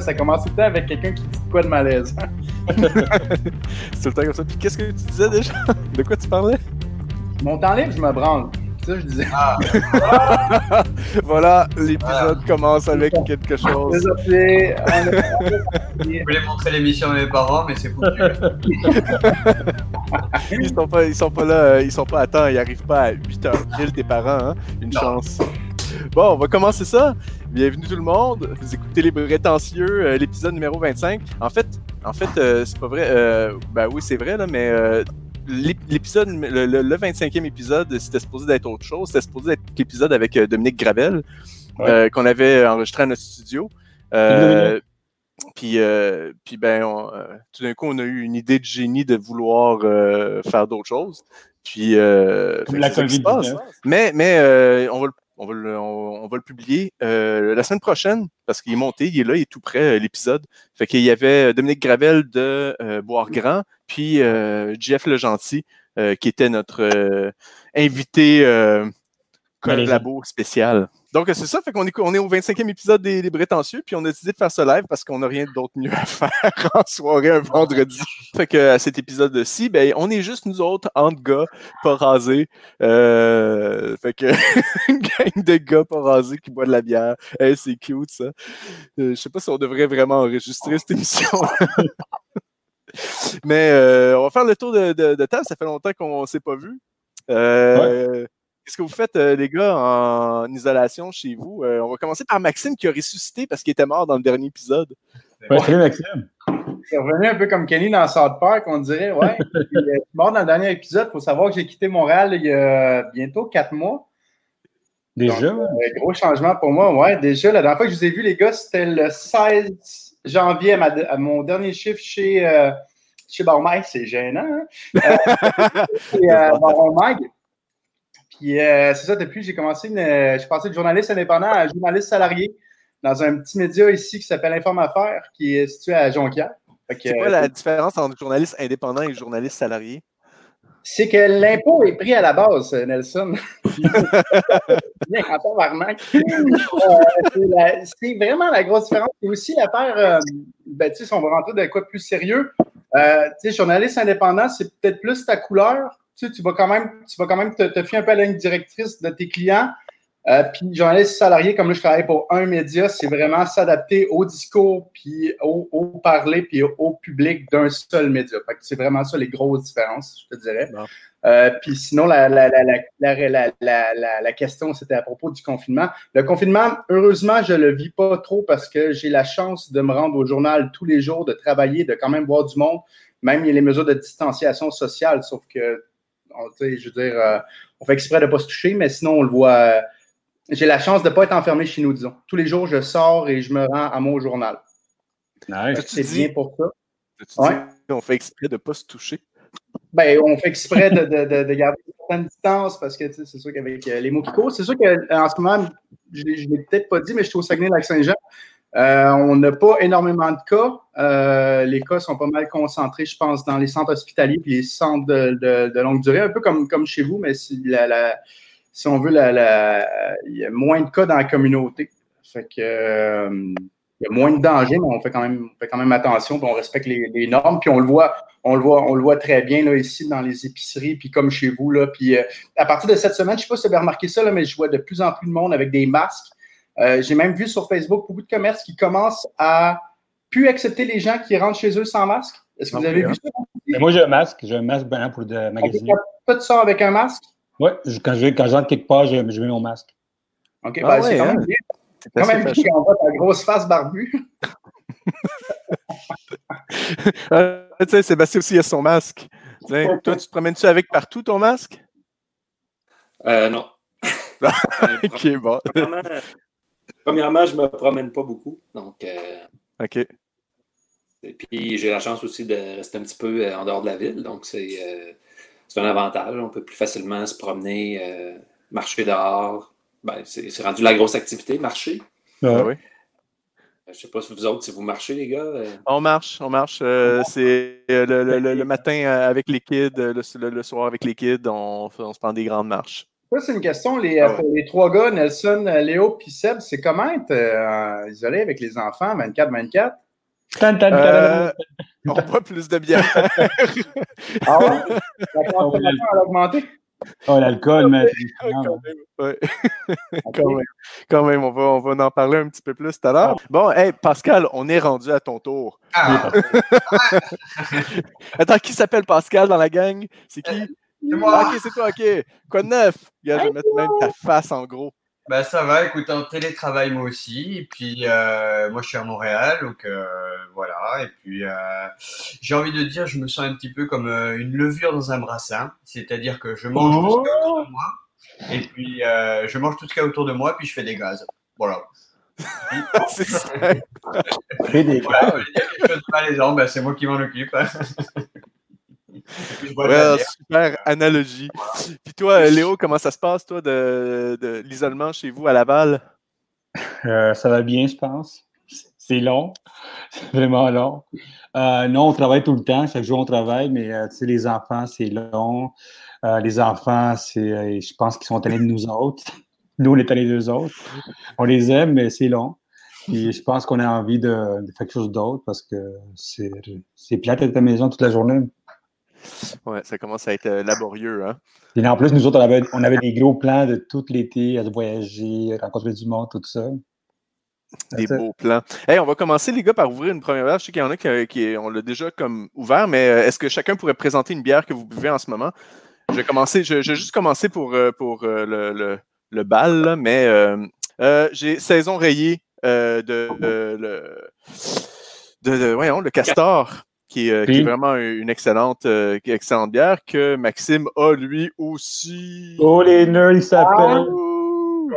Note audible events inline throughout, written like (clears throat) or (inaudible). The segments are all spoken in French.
Ça commence tout le temps avec quelqu'un qui dit quoi de malaise. (laughs) c'est tout le temps comme ça. Puis qu'est-ce que tu disais déjà? De quoi tu parlais? Mon temps libre, je me branle. Ça, je disais. Ah. (laughs) voilà, l'épisode commence avec quelque chose. Désolé. Je voulais montrer l'émission à mes parents, mais c'est foutu. (laughs) ils sont pas, ils sont pas là, ils sont pas à temps, ils arrivent pas à 8h pile tes parents, hein? Une chance. (laughs) Bon, on va commencer ça. Bienvenue tout le monde. Vous écoutez les prétentieux, euh, l'épisode numéro 25. En fait, en fait, euh, c'est pas vrai. Euh, ben oui, c'est vrai là, mais l'épisode, le, 25e épisode, c'était supposé d'être autre chose. C'était supposé être l'épisode avec Dominique Gravel qu'on avait enregistré à notre studio. Puis, puis ben, tout d'un coup, on a eu une idée de génie de vouloir faire d'autres choses. Puis, Comme la COVID. Mais, mais on va le on va le, on, va le publier euh, la semaine prochaine parce qu'il est monté, il est là, il est tout prêt, euh, l'épisode. Fait qu'il y avait euh, Dominique Gravel de Boire Grand, puis Jeff Le Gentil, qui était notre invité collabo spécial. Donc, c'est ça, fait qu'on est, on est au 25e épisode des, des puis on a décidé de faire ce live parce qu'on n'a rien d'autre mieux à (laughs) faire en soirée un vendredi. Fait que à cet épisode-ci, ben, on est juste nous autres, entre gars, pas rasés. Euh, fait que (laughs) une gang de gars pas rasés qui boivent de la bière. c'est cute, ça. Euh, je sais pas si on devrait vraiment enregistrer cette émission. (laughs) Mais euh, on va faire le tour de, de, table. Ça fait longtemps qu'on s'est pas vu. Euh, Qu'est-ce que vous faites, euh, les gars, en isolation chez vous? Euh, on va commencer par Maxime qui a ressuscité parce qu'il était mort dans le dernier épisode. Ouais, salut Maxime. Il est revenu un peu comme Kenny dans South Park, on dirait. Ouais. (laughs) il est mort dans le dernier épisode. Il faut savoir que j'ai quitté Montréal il y a bientôt quatre mois. Déjà? Donc, euh, gros changement pour moi. Ouais, déjà. La dernière fois que je vous ai vu, les gars, c'était le 16 janvier à, mon dernier chiffre chez, chez Baron C'est gênant. Hein? (laughs) chez Baron puis euh, c'est ça, depuis, j'ai commencé, une, euh, je suis passé de journaliste indépendant à journaliste salarié dans un petit média ici qui s'appelle Informe Affaires, qui est situé à Jonquière. C'est quoi la différence entre journaliste indépendant et journaliste salarié? C'est que l'impôt est pris à la base, Nelson. (laughs) Euh, c'est vraiment la grosse différence. Et aussi l'affaire, ben, si on va rentrer dans quoi de plus sérieux, euh, journaliste indépendant, c'est peut-être plus ta couleur tu, vas quand même, tu vas quand même te, fier un peu à la ligne directrice de tes clients. Euh, puis journaliste salarié, comme là, je travaille pour un média, c'est vraiment s'adapter au discours, puis au, parler, puis au, public d'un seul média. c'est vraiment ça les grosses différences, je te dirais. Euh, puis sinon, la, la, la question, c'était à propos du confinement. Le confinement, heureusement, je le vis pas trop parce que j'ai la chance de me rendre au journal tous les jours, de travailler, de quand même voir du monde. Même il y a les mesures de distanciation sociale, sauf que je veux dire, euh, on fait exprès de ne pas se toucher, mais sinon, on le voit. Euh, j'ai la chance de ne pas être enfermé chez nous, disons. Tous les jours, je sors et je me rends à mon journal. C'est bien pour ça. on fait exprès de ne pas se toucher? Ben, on fait exprès de, de, garder une certaine distance parce que c'est sûr qu'avec euh, les mots qui courent, c'est sûr qu'en ce moment, je ne l'ai peut-être pas dit, mais je suis au Saguenay-Lac-Saint-Jean. Euh, on n'a pas énormément de cas. Euh, les cas sont pas mal concentrés, je pense, dans les centres hospitaliers et les centres de, longue durée, un peu comme, chez vous, mais si, on veut, il y a moins de cas dans la communauté. Euh, il y a moins de danger, mais on fait quand même, attention, puis on respecte les, normes, puis on le voit, on le voit, on le voit très bien ici dans les épiceries, puis comme chez vous. À partir de cette semaine, je ne sais pas si vous avez remarqué ça, mais je vois de plus en plus de monde avec des masques. Euh, j'ai même vu sur Facebook beaucoup de commerces qui commencent à plus accepter les gens qui rentrent chez eux sans masque. Est-ce que vous avez vu ça? moi, j'ai un masque. J'ai un masque blanc pour le magasiner. Toi, tu sors avec un masque? Oui, quand je, quand rentre quelque part, je, mets mon masque. OK, ah ben, c'est quand même hein? bien. C'est quand même bien qu'on voit ta grosse face barbue. euh, (laughs) (laughs) tu sais, Sébastien aussi a son masque. toi, tu te promènes-tu avec partout ton masque? Euh, non. (laughs) ok, bon. Premièrement, je ne me promène pas beaucoup. Donc, euh, OK. Et puis, j'ai la chance aussi de rester un petit peu euh, en dehors de la ville. Donc, c'est euh, un avantage. On peut plus facilement se promener, marcher dehors. Ben, c'est rendu la grosse activité, marcher. Ah, oui. Je ne sais pas si vous autres, si vous marchez, les gars. On marche, on marche. c'est le, matin avec les kids, le, soir avec les kids, on, on se prend des grandes marches. Ça, c'est une question. Les, Ah ouais. pour les trois gars, Nelson, euh, Léo puis Seb, c'est comment être euh, isolé avec les enfants 24-24? Tan, tan, tan, Euh, tan. on boit plus de bière. (laughs) Ah ouais? La consommation a augmenté? Oh, l'alcool, mais. quand même, ouais. (laughs) quand, même, quand même, on va, on va en parler un petit peu plus tout à l'heure. Bon, hey, Pascal, on est rendu à ton tour. Ah, (laughs) Attends, qui s'appelle Pascal dans la gang? C'est qui? C'est moi. Ok, c'est toi, ok. Quoi de neuf? Regarde, je vais mettre même ta face en gros. Bah ça va, écoute, en télétravail moi aussi. Et puis euh, moi je suis à Montréal, donc euh, voilà. Et puis euh, j'ai envie de dire, je me sens un petit peu comme euh, une levure dans un brassin. C'est-à-dire que je mange tout ce qu'il y a autour de moi. Et puis euh, je mange tout ce qu'il y a autour de moi, puis je fais des gaz. Voilà. (laughs) c'est ça. Fais des Voilà, il y a quelque chose de malaisant, bah, c'est moi qui m'en occupe. (laughs) (laughs) Puis, super analogie. Puis toi, Léo, comment ça se passe, toi, de, de l'isolement chez vous à Laval? Euh, ça va bien, je pense. C'est long. (laughs) C'est vraiment long. Euh, non, on travaille tout le temps. Chaque jour, on travaille, mais euh, tu sais, les enfants, c'est long. Euh, les enfants, c'est, euh, je pense qu'ils sont allés de nous autres. (laughs) Nous, on est allés d'eux autres. On les aime, mais c'est long. Et je pense qu'on a envie de, de faire quelque chose d'autre parce que c'est, c'est plate d'être à la maison toute la journée. Ouais, ça commence à être euh, laborieux, hein? Et en plus, nous autres, on avait, on avait des gros plans de tout l'été, à voyager, rencontrer du monde, tout ça. Des That's it. beaux plans. Hey, on va commencer, les gars, par ouvrir une première bière. Je sais qu'il y en a qui, qui- on l'a déjà comme ouvert, mais euh, est-ce que chacun pourrait présenter une bière que vous buvez en ce moment? Je vais commencer, je, je vais juste commencer pour, euh, pour euh, le, le, le bal, là, mais euh, euh, j'ai Saison rayée euh, de, euh, le, de, de- voyons, le Castor, qui, est, euh, qui est Puis? vraiment une excellente, euh, excellente bière que Maxime a lui aussi. Oh, les nerds, ils s'appellent. Ouh!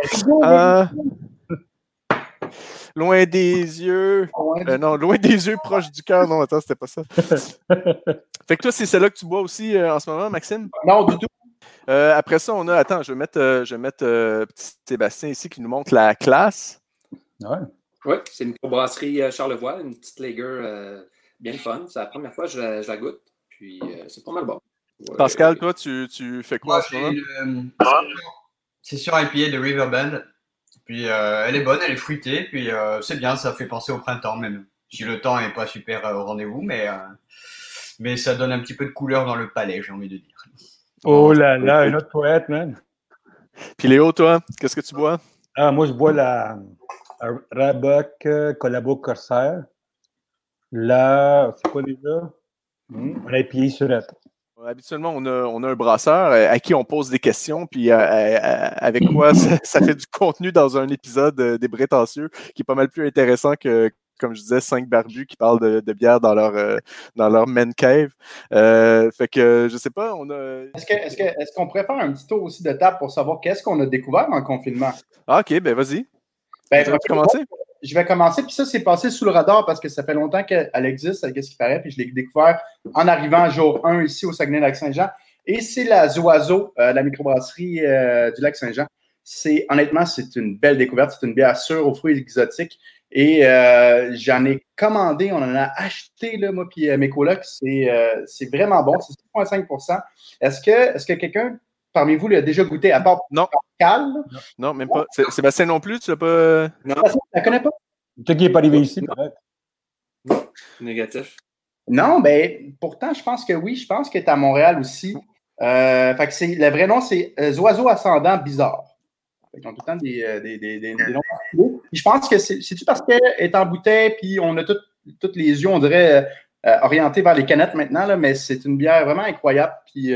Ah. Loin des yeux. Euh, non, loin des yeux, proche du cœur. Non, attends, c'était pas ça. (laughs) Fait que toi, c'est celle-là que tu bois aussi euh, en ce moment, Maxime? Non, du tout. Euh, après ça, on a. Attends, je vais mettre, euh, je vais mettre euh, petit Sébastien ici qui nous montre la classe. Ouais. Oui, c'est une microbrasserie euh, Charlevoix, une petite lager bien fun. C'est la première fois que je la, je la goûte. Puis euh, c'est pas mal bon. Ouais, Pascal, ouais. toi, tu, tu fais quoi une, euh, C'est sur IPA de Riverbend. Puis euh, elle est bonne, elle est fruitée. Puis euh, c'est bien, ça fait penser au printemps même. Si le temps n'est pas super euh, au rendez-vous, mais, euh, mais ça donne un petit peu de couleur dans le palais, j'ai envie de dire. Oh là là, un autre poète, man. Puis Léo, toi, qu'est-ce que tu bois? Ah, moi, je bois la Raboc Collabo Corsair. Là, c'est quoi déjà? Hmm, On a pillé sur la. Habituellement, on a, on a un brasseur euh, à qui on pose des questions, puis euh, euh, euh, avec quoi (laughs) ça, ça fait du contenu dans un épisode euh, des Brétentieux qui est pas mal plus intéressant que, comme je disais, cinq barbus qui parlent de, de bière dans leur, euh, dans leur man cave. Euh, fait que, je sais pas, on a... Est-ce que- est-ce que- est-ce qu'on pourrait faire un petit tour aussi de table pour savoir qu'est-ce qu'on a découvert en confinement? Ah, OK, ben vas-y. Ben, Tu veux commencer? Je vais commencer, puis ça, c'est passé sous le radar parce que ça fait longtemps qu'elle elle existe, qu'est-ce qui paraît, puis je l'ai découvert en arrivant jour 1 ici au Saguenay-Lac-Saint-Jean. Et c'est la Zoiseau, euh, la microbrasserie euh, du Lac-Saint-Jean. C'est honnêtement, c'est une belle découverte. C'est une bière sûre aux fruits exotiques. Et euh, j'en ai commandé, on en a acheté, là, moi, puis mes colocs. C'est vraiment bon. C'est 6,5% Est-ce que, est que quelqu'un parmi vous l'a déjà goûté à part Non. Pascal? Non, même pas. Sé- Sébastien non plus, tu l'as pas... Non, Pascal, tu la connais pas? Toi qui n'est pas arrivé ici, peut-être. négatif. Non, ben pourtant, je pense que oui. Je pense que tu es à Montréal aussi. Euh, fait que c'est, le vrai nom, c'est euh, Oiseaux ascendant bizarre. Fait qu'ils ont tout le temps des, euh, des, des, des- des noms je pense que c'est, c'est-tu parce qu'elle est en bouteille, puis on a tous toutes les yeux, on dirait, euh, orientés vers les canettes maintenant, là, mais c'est une bière vraiment incroyable. Puis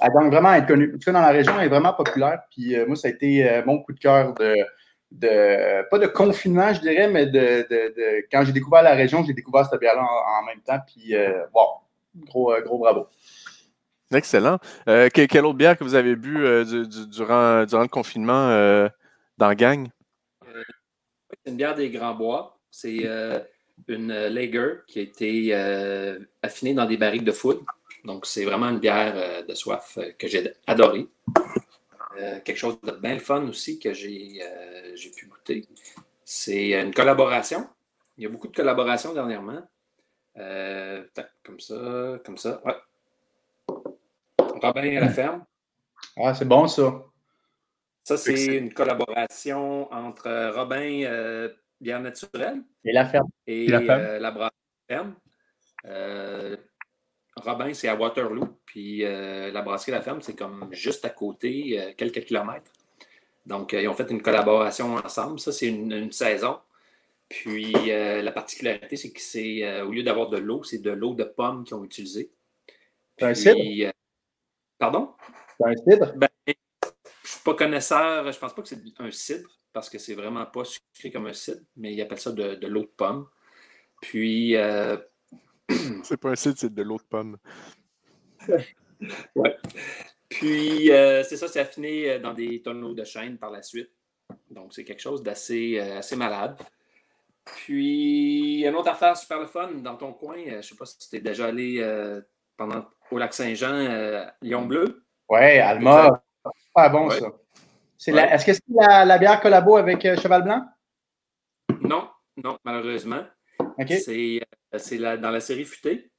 elle donc vraiment être connue. En tout cas, dans la région, elle est vraiment populaire. Puis euh, moi, ça a été euh, mon coup de cœur de, de pas de confinement, je dirais, mais de, de- de- quand j'ai découvert la région, j'ai découvert cette bière-là en, en même temps. Puis, euh, wow, gros, euh, gros bravo. Excellent. Euh, que- quelle autre bière que vous avez bu euh, du- du- durant, durant le confinement euh, dans la gang? C'est une bière des Grands Bois. C'est euh, une lager qui a été euh, affinée dans des barriques de foudre. Donc, c'est vraiment une bière euh, de soif euh, que j'ai adorée. Euh, quelque chose de bien fun aussi que j'ai euh, pu goûter. C'est une collaboration. Il y a beaucoup de collaborations dernièrement. Euh, comme ça, comme ça. Ouais. Robin à la ferme. Ah, c'est bon ça. Ça, c'est une collaboration entre Robin Bière Naturelle et la ferme. Et, la, ferme. ferme. Robin, c'est à Waterloo. Puis la brasserie La Ferme, c'est comme juste à côté, quelques kilomètres. Donc, ils ont fait une collaboration ensemble. Ça, c'est une, saison. Puis, la particularité, c'est que c'est, au lieu d'avoir de l'eau, c'est de l'eau de pomme qu'ils ont utilisée. C'est un cidre? pardon? C'est un cidre? Ben, je suis pas connaisseur, je pense pas que c'est un cidre, parce que c'est vraiment pas sucré comme un cidre, mais ils appellent ça de, l'eau de pomme. Puis. Euh... (clears throat) c'est pas un cidre, c'est de l'eau de pomme. ouais. Puis, euh, c'est ça, c'est affiné euh, dans des tonneaux de chêne par la suite. Donc, c'est quelque chose d'assez euh, assez malade. Puis, une autre affaire super le fun dans ton coin, je ne sais pas si tu es déjà allé pendant, au lac Saint-Jean, Lyon Bleu. Oui, Alma. Pas bon, ça. Est-ce que c'est la, bière collabo avec euh, Cheval Blanc? Non, non, malheureusement. C'est euh, dans la série futée.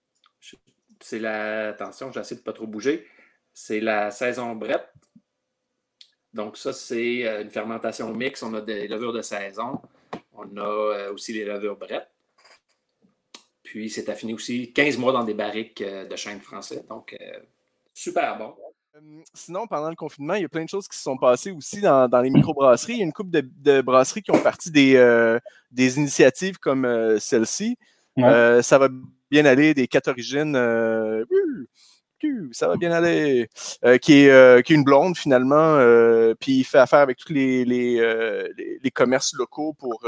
C'est la. Attention, j'essaie de ne pas trop bouger. C'est la saison Brett. Donc, ça, c'est euh, une fermentation mixte. On a des levures de saison. On a aussi les levures Brett. Puis, c'est affiné aussi 15 mois dans des barriques de chêne français. Donc, super bon. Sinon, pendant le confinement, il y a plein de choses qui se sont passées aussi dans, dans les microbrasseries. Il y a une couple de, brasseries qui ont parti des, euh, des initiatives comme euh, celle-ci. Euh, ça va bien aller, des quatre origines ça va bien aller. Euh, qui, est, euh, qui est une blonde finalement, euh, puis il fait affaire avec tous les, les, les, commerces locaux pour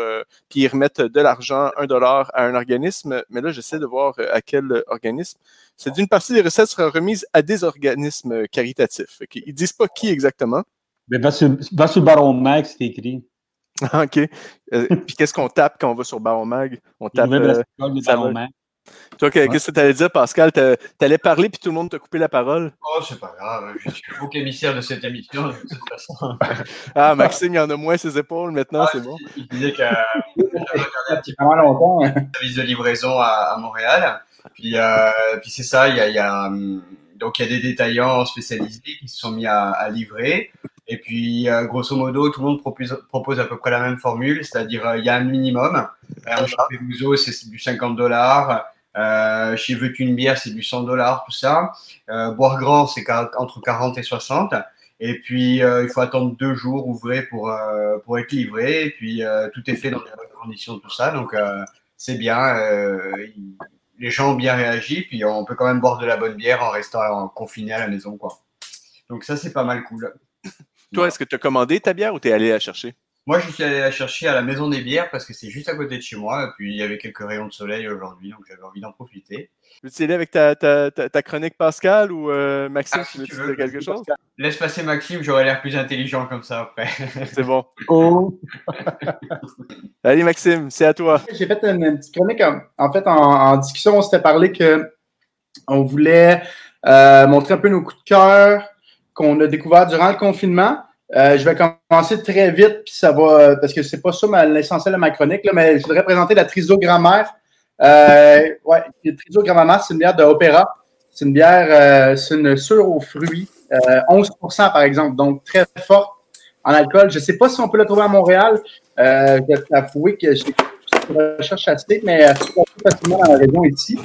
puis ils remettent de l'argent, un dollar à un organisme. Mais là, j'essaie de voir à quel organisme. C'est d'une partie des recettes sera remise à des organismes caritatifs. Ils Ils disent pas qui exactement. Mais va sur, va sur Baron Mag, c'est écrit. (laughs) OK. puis qu'est-ce qu'on tape quand on va sur Baron Mag? On tape. Baron Mag. Toi, qu'est-ce que tu allais dire, Pascal? Tu allais parler puis tout le monde t'a coupé la parole? Oh, c'est pas grave. Je suis le bouc émissaire de cette émission, de toute façon. (laughs) ah, Maxime, il y en a moins ses épaules maintenant, c'est bon. Il disait que j'avais un petit peu longtemps. Hein. service de livraison à, Montréal. Puis, euh, puis c'est ça, il y a, y a, hum, donc il y a des détaillants spécialisés qui se sont mis à, à livrer. Et puis, euh, grosso modo, tout le monde propose, à peu près la même formule, c'est-à-dire euh, il y a un minimum. Euh, chez Muso, c'est du 50 dollars. Euh, chez Veux une bière, c'est du 100 dollars, tout ça. Euh, boire grand, c'est entre 40 et 60. Et puis, euh, il faut attendre deux jours ouvrés pour, euh, pour être livré. Et puis, tout est fait dans les bonnes conditions, tout ça. Donc, c'est bien. les gens ont bien réagi. Puis, on peut quand même boire de la bonne bière en restant confiné à la maison, quoi. Donc, ça, c'est pas mal cool. Toi, est-ce que tu as commandé ta bière ou tu es allé la chercher? Moi, je suis allé la chercher à la Maison des Bières parce que c'est juste à côté de chez moi. Et puis, il y avait quelques rayons de soleil aujourd'hui, donc j'avais envie d'en profiter. Veux-tu aller avec ta, ta, ta, chronique Pascal ou euh, Maxime, ah, tu veux, quelque chose? Laisse passer Maxime, j'aurais l'air plus intelligent comme ça après. (laughs) c'est bon. Oh. (laughs) Allez, Maxime, c'est à toi. J'ai fait une, petite chronique. En, fait, en, discussion, on s'était parlé que on voulait euh, montrer un peu nos coups de cœur qu'on a découvert durant le confinement. Euh, je vais commencer très vite, puis ça va, parce que c'est pas ça l'essentiel de ma chronique, là, mais je voudrais présenter la Trisogrammaire. Euh, ouais, la Trisogrammaire, c'est une bière de Opéra. C'est une bière, euh, c'est une sûre aux fruits, 11% euh, par exemple, donc très forte en alcool. Je sais pas si on peut la trouver à Montréal. Euh, je vais avouer que j'ai une recherche assez, mais euh, c'est facilement dans la région ici.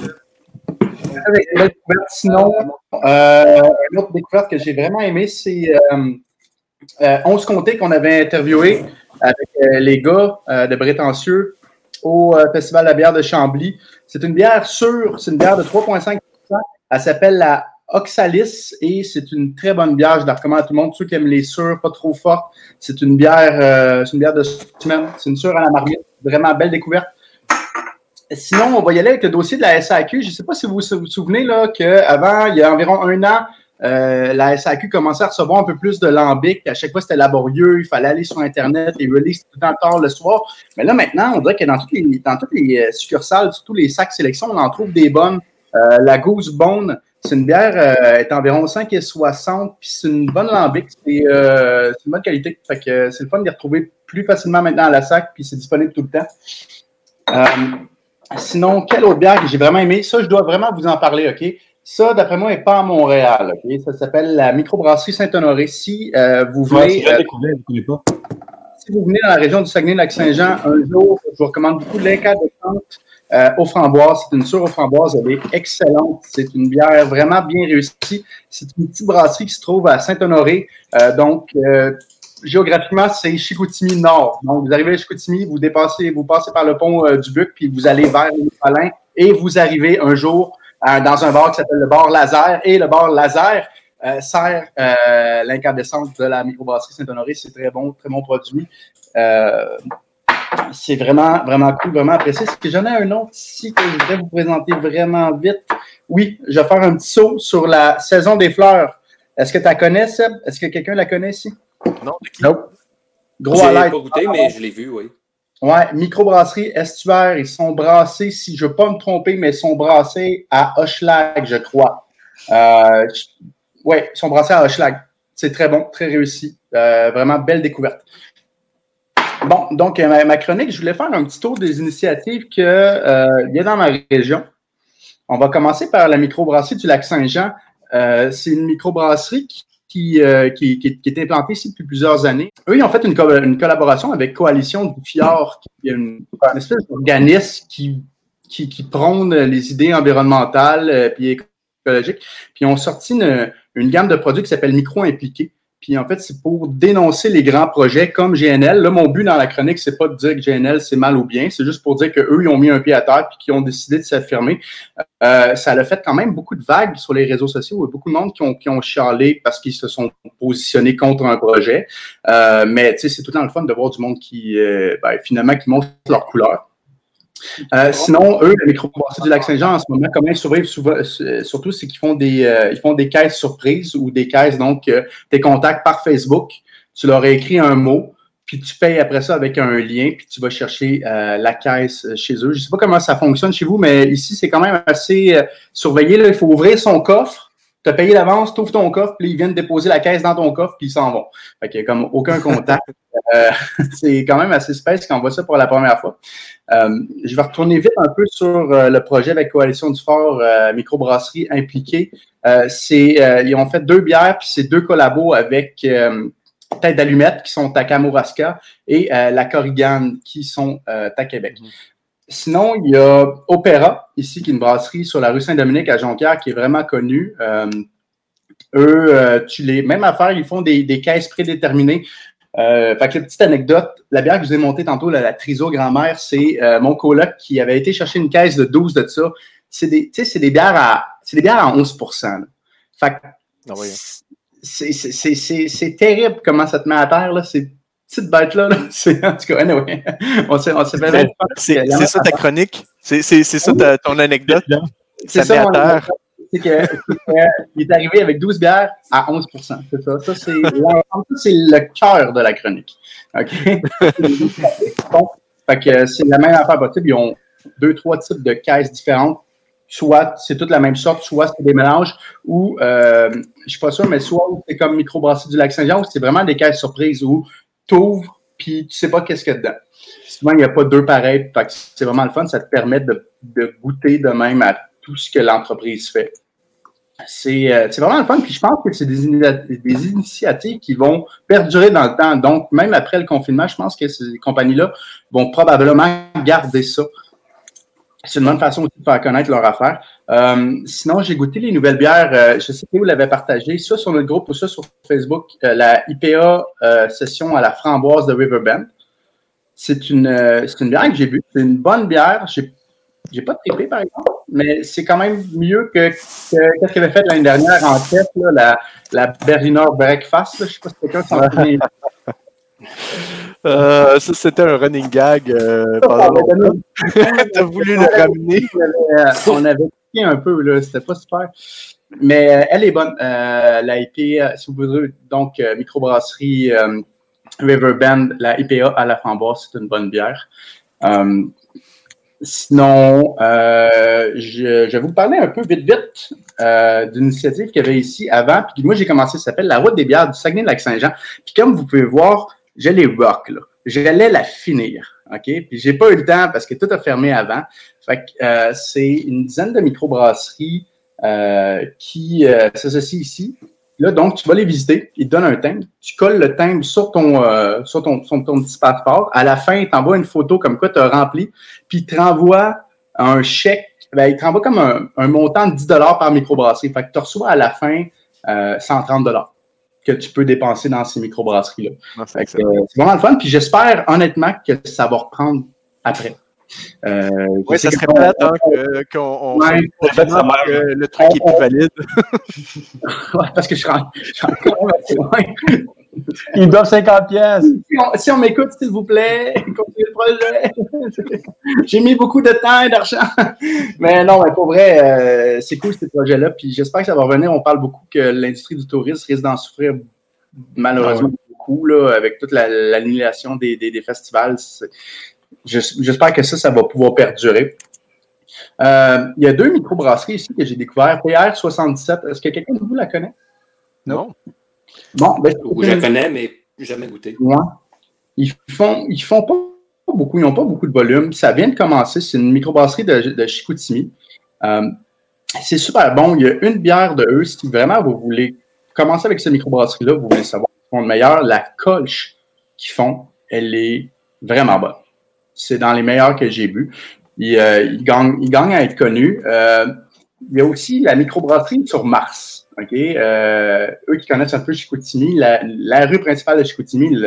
Avec une découverte, sinon, euh, une autre découverte que j'ai vraiment aimée, c'est euh, 11 comtés qu'on avait interviewé avec euh, les gars euh, de Brétentieux au euh, Festival de la bière de Chambly. C'est une bière sûre, c'est une bière de 3,5% Elle s'appelle la Oxalis et c'est une très bonne bière. Je la recommande à tout le monde, ceux qui aiment les sûres, pas trop fortes. C'est une bière, c'est une bière de semaine. C'est une sûre à la marmite. Vraiment belle découverte. Sinon, on va y aller avec le dossier de la SAQ. Je ne sais pas si vous vous souvenez là, qu'avant, il y a environ un an, euh, la SAQ commençait à recevoir un peu plus de lambic. À chaque fois, c'était laborieux. Il fallait aller sur Internet. Les releases tout le temps le soir. Mais là, maintenant, on dirait que dans toutes les, dans toutes les euh, succursales, tous les sacs sélection, on en trouve des bonnes. Euh, la Goose Bone, c'est une bière, euh, est environ 5,60 puis c'est une bonne lambic. C'est euh, une bonne qualité. Fait que c'est le fun de les retrouver plus facilement maintenant à la sac, puis c'est disponible tout le temps. Sinon, quelle autre bière que j'ai vraiment aimé? Ça, je dois vraiment vous en parler, OK? Ça, d'après moi, n'est pas à Montréal. ok? Ça s'appelle la microbrasserie Saint-Honoré. Si euh, vous venez, euh, pas. si vous venez dans la région du Saguenay-Lac-Saint-Jean, un jour, je vous recommande beaucoup l'incandescente euh, aux framboises. C'est une sûre aux framboises. Elle est excellente. C'est une bière vraiment bien réussie. C'est une petite brasserie qui se trouve à Saint-Honoré. Euh, donc, euh, géographiquement, c'est Chicoutimi Nord. Donc, vous arrivez à Chicoutimi, vous dépassez, vous passez par le pont euh, du Buc, puis vous allez vers les Palin et vous arrivez un jour euh, dans un bar qui s'appelle le bar Laser. Et le bar Laser euh, sert euh, l'incandescente de la microbrasserie Saint-Honoré. C'est très bon, très bon produit. C'est vraiment, vraiment cool, vraiment apprécié. J'en ai un autre ici que je voudrais vous présenter vraiment vite? Oui, je vais faire un petit saut sur la saison des fleurs. Est-ce que tu la connais, Seb? Est-ce que quelqu'un la connaît ici? Non, de qui? Nope. Gros highlight. pas goûté, mais je l'ai vu, oui. Ouais, microbrasserie estuaire, ils sont brassés, si je ne veux pas me tromper, mais ils sont brassés à Hochelag, je crois. Euh, ouais, ils sont brassés à Hochelag. C'est très bon, très réussi. Euh, vraiment belle découverte. Bon, donc euh, ma, ma chronique, je voulais faire un petit tour des initiatives qu'il euh, y a dans ma région. On va commencer par la microbrasserie du lac Saint-Jean. Euh, c'est une microbrasserie qui, qui, euh, qui, qui- qui est implantée ici depuis plusieurs années. Eux, ils ont fait une, une collaboration avec Coalition du Fjord, qui est une, espèce d'organisme qui, qui, qui prône les idées environnementales euh, puis écologiques. Puis ils ont sorti une, une gamme de produits qui s'appelle Micro Impliqué. Puis en fait, c'est pour dénoncer les grands projets comme GNL. Là, mon but dans la chronique, c'est pas de dire que GNL c'est mal ou bien, c'est juste pour dire qu'eux, ils ont mis un pied à terre puis qu'ils ont décidé de s'affirmer. Euh, ça a fait quand même beaucoup de vagues sur les réseaux sociaux. Il y a beaucoup de monde qui ont, qui ont chialé parce qu'ils se sont positionnés contre un projet. Euh, mais tu sais, c'est tout le temps le fun de voir du monde qui, euh, ben, finalement, qui montre leur couleur. Euh, sinon, eux, la microbrasserie du Lac-Saint-Jean, en ce moment, comment ils survivent souvent, euh, surtout, c'est qu'ils font des, euh, ils font des caisses surprises ou des caisses, donc, euh, tes contacts par Facebook, tu leur as écrit un mot, puis tu payes après ça avec un lien, puis tu vas chercher euh, la caisse chez eux. Je ne sais pas comment ça fonctionne chez vous, mais ici, c'est quand même assez surveillé. Là. Il faut ouvrir son coffre, tu as payé l'avance, tu ouvres ton coffre, puis ils viennent déposer la caisse dans ton coffre, puis ils s'en vont. Fait n'y a comme aucun contact. (laughs) Euh, (laughs) c'est quand même assez space quand on voit ça pour la première fois. Euh, je vais retourner vite un peu sur euh, le projet avec Coalition du Fort, microbrasserie impliquée. Ils ont fait deux bières, puis c'est deux collabos avec Tête d'Allumette, qui sont à Kamouraska, et la Corrigane, qui sont à Québec. Sinon, il y a Opéra, ici, qui est une brasserie sur la rue Saint-Dominique à Jonquière, qui est vraiment connue. Euh, eux, euh, tu les, même affaire, ils font des, des caisses prédéterminées. Euh, fait que petite anecdote, la bière que je vous ai montée tantôt, la, la Triso Grand-Mère, c'est mon coloc qui avait été chercher une caisse de 12 de ça. C'est des, tu sais, c'est des bières à, c'est des bières à 11 là. Fait que Ah, c'est, c'est, c'est, c'est, c'est terrible comment ça te met à terre, là, ces petites bêtes-là. Là. (laughs) C'est, en tout cas, anyway, (laughs) on s'est, on s'est fait C'est c'est ça ta chronique? C'est c'est- c'est ça ta- ton anecdote? C'est Ça mon anecdote, C'est que, c'est que il est arrivé avec 12 bières à 11% C'est ça. Ça, c'est c'est le cœur de la chronique. OK? Bon, (laughs) fait que c'est la même affaire possible. Ils ont deux, trois types de caisses différentes. Soit c'est toute la même sorte, soit c'est des mélanges, ou euh, je suis pas sûr, mais soit c'est comme microbrasserie du lac Saint-Jean, ou c'est vraiment des caisses surprises où tu ouvres puis tu sais pas qu'est-ce qu'il y a dedans. Souvent, il n'y a pas deux pareils. C'est vraiment le fun. Ça te permet de, goûter de même à tout ce que l'entreprise fait. C'est euh, vraiment le fun. Puis je pense que c'est des, des initiatives qui vont perdurer dans le temps. Donc, même après le confinement, je pense que ces compagnies-là vont probablement garder ça. C'est une bonne façon aussi de faire connaître leur affaire. Euh, sinon, j'ai goûté les nouvelles bières. euh, je sais que vous l'avez partagé, soit sur notre groupe ou soit sur Facebook, euh, la IPA session à la framboise de Riverbend. C'est une, une bière que j'ai bu. C'est une bonne bière. J'ai, j'ai pas trippé, par exemple, mais c'est quand même mieux que, que qu'est-ce qu'il avait fait l'année dernière en tête, là, la, la Berliner Breakfast. Là. Je sais pas si quelqu'un s'en. (laughs) Euh, ça, c'était un running gag. euh, donné- (laughs) T'as voulu le ramener. Euh, on avait piqué un peu, là, c'était pas super. Mais euh, elle est bonne. Euh, la IPA, si vous voulez, donc microbrasserie Riverbend, la IPA à la framboise, c'est une bonne bière. Sinon, je, je vais vous parler un peu vite vite d'une initiative qu'il y avait ici avant. Puis moi, j'ai commencé, ça s'appelle la route des bières du Saguenay-Lac-Saint-Jean. Puis comme vous pouvez voir, je les rock, là. J'allais la finir. OK? Puis j'ai pas eu le temps parce que tout a fermé avant. Fait que euh, c'est une dizaine de microbrasseries euh, qui euh, s'associe ici. Là, donc, tu vas les visiter, ils te donnent un timbre, tu colles le timbre sur ton, euh, sur ton, sur ton petit passeport. À la fin, ils t'envoient une photo comme quoi tu as rempli, puis ils te renvoient un chèque, ben, ils te renvoient comme un, un montant de 10 par microbrasserie. Fait que tu reçois à la fin euh, 130 que tu peux dépenser dans ces microbrasseries-là. C'est euh, C'est vraiment le fun, puis j'espère honnêtement que ça va reprendre après. Euh, sais ça serait qu'on- hein, que- qu'on on Ouais. le truc est plus valide. (laughs) Ouais, parce que je suis en- je suis encore assez loin. Ils doivent 50 pièces. Si on, si on m'écoute, s'il vous plaît, (laughs) continuez le projet. (laughs) J'ai mis beaucoup de temps et d'argent. (laughs) Mais non, mais pour vrai, euh, c'est cool ce projet-là. Puis j'espère que ça va revenir. On parle beaucoup que l'industrie du tourisme risque d'en souffrir malheureusement beaucoup là, avec toute la- l'annulation des, des- des festivals. J'espère que ça, ça va pouvoir perdurer. Euh, il y a deux microbrasseries ici que j'ai découvert. PR77, est-ce que quelqu'un de vous la connaît? Non. Bon, ben, je la connais, mais jamais goûté. Ouais. Ils font, ils font pas beaucoup, ils n'ont pas beaucoup de volume. Ça vient de commencer. C'est une microbrasserie de, de Chicoutimi. Euh, c'est super bon. Il y a une bière de eux. Si vraiment vous voulez commencer avec cette microbrasserie-là, vous voulez savoir ce qu'ils font de meilleur, la colche qu'ils font, elle est vraiment bonne. C'est dans les meilleurs que j'ai bu. Ils, euh, ils gagnent, ils gagnent à être connus. Euh, il y a aussi la microbrasserie sur Mars. OK? Euh, eux qui connaissent un peu Chicoutimi, la, rue principale de Chicoutimi,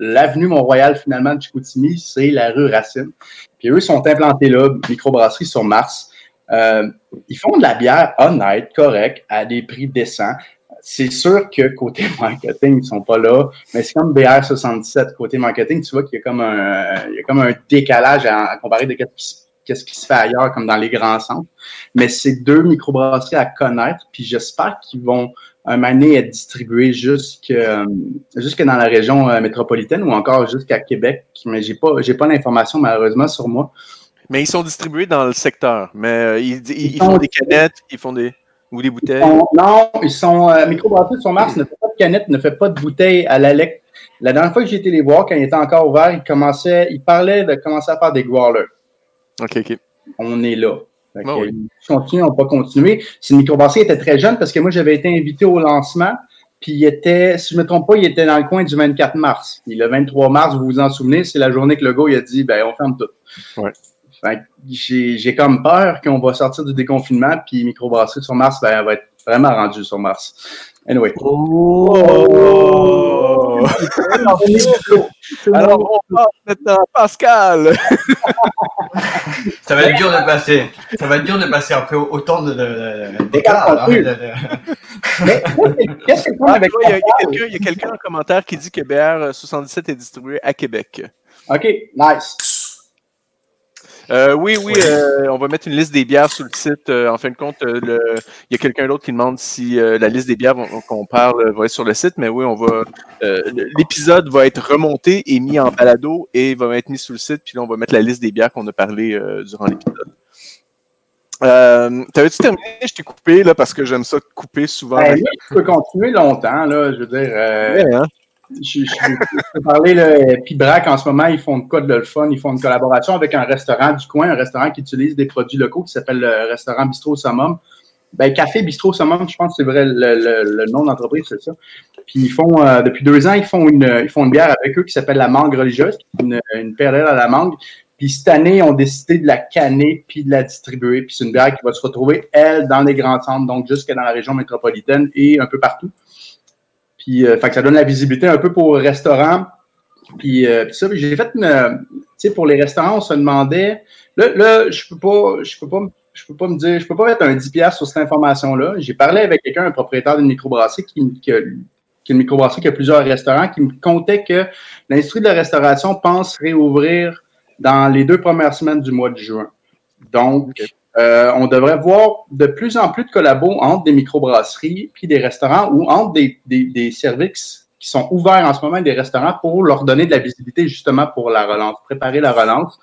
l'avenue Mont-Royal finalement de Chicoutimi, c'est la rue Racine. Puis eux sont implantés là, microbrasserie sur Mars. Euh, ils font de la bière honnête, correcte, à des prix décents. C'est sûr que côté (laughs) marketing, ils sont pas là, mais c'est comme BR77 côté marketing, tu vois qu'il y a comme un, y a comme un décalage à, comparer de qu'est-ce qui, qu'est-ce qui se fait ailleurs, comme dans les grands centres. Mais c'est deux microbrasseries à connaître, puis j'espère qu'ils vont un donné être distribués jusque, euh, jusque dans la région euh, métropolitaine ou encore jusqu'à Québec. Mais j'ai pas, j'ai pas l'information malheureusement sur moi. Mais ils sont distribués dans le secteur. Mais euh, ils, ils- ils sont- font des canettes, ils font des. ou des Ils bouteilles. sont- non, ils sont euh, microbrasserie sur Mars ne fait pas de canettes, ne fait pas de bouteilles à l'Alec. La dernière fois que j'ai été les voir, quand ils étaient encore ouverts, ils commençaient, ils parlaient de commencer à faire des growlers. Ok, ok. On est là. Ah oui. On pas continuer. Microbrasserie était très jeune parce que moi, j'avais été invité au lancement. Puis il était, si je ne me trompe pas, il était dans le coin du 24 mars. Puis le 23 mars, vous vous en souvenez, c'est la journée que le il a dit ben on ferme tout. Ouais. J'ai j'ai comme peur qu'on va sortir du déconfinement, puis microbrasserie sur Mars, ben, elle va être vraiment rendue sur Mars. Anyway. Oh! (laughs) Alors, on passe maintenant à Pascal. Ça va être dur de passer. Ça va être dur de passer un peu autant de, de, d'écart, hein, de- de- Ah, quelqu'un- il y a quelqu'un en commentaire qui dit que BR77 est distribué à Québec. OK, nice. Euh, oui, oui, euh, on va mettre une liste des bières sur le site. Euh, en fin de compte, le- il y a quelqu'un d'autre qui demande si la liste des bières qu'on parle va être sur le site, mais oui, on va. l'épisode va être remonté et mis en balado et va être mis sur le site. Puis là, on va mettre la liste des bières qu'on a parlé durant l'épisode. Euh, T'avais-tu terminé? Je t'ai coupé là parce que j'aime ça couper souvent. Ben, là, tu peux continuer longtemps, là, je veux dire. euh, Ouais, hein? Je, je, je parler, là, Pibrac, en ce moment, ils font de quoi de le fun? Ils font une collaboration avec un restaurant du coin, un restaurant qui utilise des produits locaux qui s'appelle le restaurant Bistrot Summum. Ben, Café Bistrot Summum, je pense que c'est vrai, le, le- nom d'entreprise, c'est ça. Puis ils font, euh, depuis deux ans, ils font une, ils font une bière avec eux qui s'appelle la mangue religieuse, une, une perle à la mangue. Puis cette année, ils ont décidé de la canner puis de la distribuer. Puis c'est une bière qui va se retrouver, elle, dans les grands centres, donc jusque dans la région métropolitaine et un peu partout. Puis euh, fait que ça donne la visibilité un peu pour les restaurants. Puis, euh, ça, j'ai fait une. euh, Tu sais, pour les restaurants, on se demandait. Là, je peux peux pas. me- Je peux pas me dire, je peux pas mettre un 10$ piastres sur cette information-là. J'ai parlé avec quelqu'un, un propriétaire d'une microbrasserie qui, qui, a, qui a une microbrasserie qui a plusieurs restaurants, qui me contait que l'industrie de la restauration pense réouvrir dans les deux premières semaines du mois de juin. Donc, euh, on devrait voir de plus en plus de collabos entre des microbrasseries puis des restaurants ou entre des, des, services qui sont ouverts en ce moment, des restaurants, pour leur donner de la visibilité justement pour la relance, préparer la relance,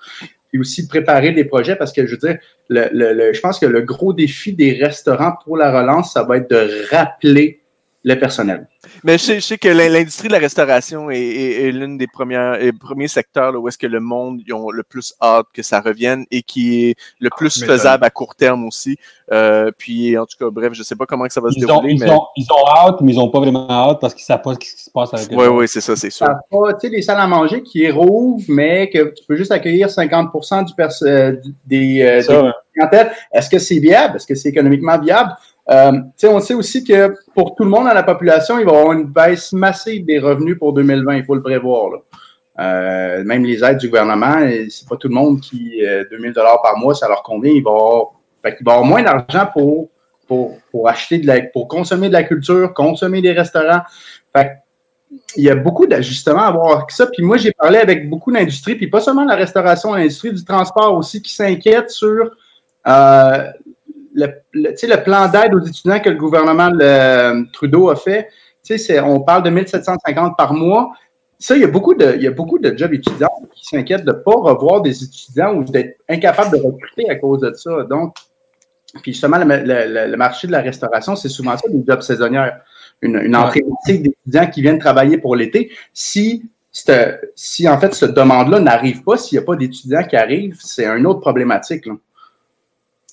puis aussi préparer des projets parce que je veux dire, le- le- je pense que le gros défi des restaurants pour la relance, ça va être de rappeler le personnel. Mais je sais, je sais que l'in- l'industrie de la restauration est, est- est l'une des premières, est le premier secteur là, où est-ce que le monde ils ont le plus hâte que ça revienne et qui est le plus m'étonnes. faisable à court terme aussi. Euh, puis en tout cas, bref, je sais pas comment que ça va se ont, dérouler, ils, mais ont, ils ont hâte, mais ils n'ont pas vraiment hâte parce qu'ils ne savent pas ce qui se passe avec oui, oui, c'est ça, c'est sûr. Tu sais, les salles à manger qui rouvrent, mais que tu peux juste accueillir 50 du pers- euh, du- des, euh, des clientèles. Est-ce que c'est viable? Est-ce que c'est économiquement viable? Euh, on sait aussi que pour tout le monde dans la population, il va y avoir une baisse massive des revenus pour 2020. Il faut le prévoir. Là. Euh, même les aides du gouvernement, c'est pas tout le monde qui, euh, 2000 dollars par mois, ça leur convient. Il va avoir, va avoir moins d'argent pour, pour, pour acheter de la, pour consommer de la culture, consommer des restaurants. Fait il y a beaucoup d'ajustements à voir avec ça. Puis moi, j'ai parlé avec beaucoup d'industries, puis pas seulement la restauration, l'industrie du transport aussi, qui s'inquiète sur euh, le, le, plan d'aide aux étudiants que le gouvernement le, Trudeau a fait. On parle de 1750 par mois. Ça, il y a beaucoup de, il y a beaucoup de jobs étudiants qui s'inquiètent de ne pas revoir des étudiants ou d'être incapables de recruter à cause de ça. Donc, puis justement, le, le- le marché de la restauration, c'est souvent ça, des jobs saisonnières. Une, une entrée massive d'étudiants qui viennent travailler pour l'été. Si, si en fait, cette demande-là n'arrive pas, s'il n'y a pas d'étudiants qui arrivent, c'est une autre problématique. là.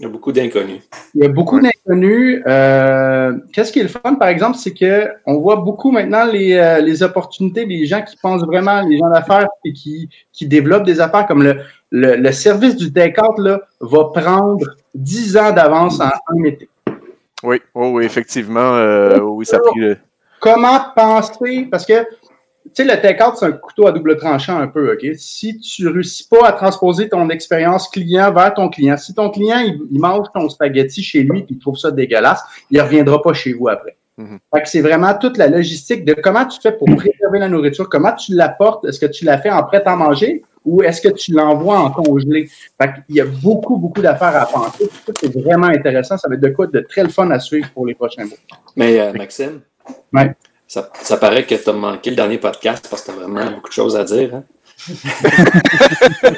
Il y a beaucoup d'inconnus. Il y a beaucoup d'inconnus. Euh, Qu'est-ce qui est le fun, par exemple, c'est que on voit beaucoup maintenant les, euh, les opportunités, les gens qui pensent vraiment, les gens d'affaires et qui, qui développent des affaires comme le, le, le service du take-out là, va prendre 10 ans d'avance en un été. Oui, oui, oui, effectivement, euh, oui, ça a pris le. Comment penser, parce que sais, le take-out, c'est un couteau à double tranchant un peu, OK? Si tu réussis pas à transposer ton expérience client vers ton client, si ton client, il, il mange ton spaghetti chez lui et il trouve ça dégueulasse, il ne reviendra pas chez vous après. Mhm. C'est vraiment toute la logistique de comment tu fais pour préserver la nourriture, comment tu l'apportes, est-ce que tu la fais en prêt à manger ou est-ce que tu l'envoies en congelé? Fait qu'il y a beaucoup, beaucoup d'affaires à penser. C'est vraiment intéressant. Ça va être de quoi de très le fun à suivre pour les prochains mois. Mais euh, Maxime, Ouais. Ça, ça paraît que tu as manqué le dernier podcast parce que tu as vraiment beaucoup de choses à dire. hein? (laughs)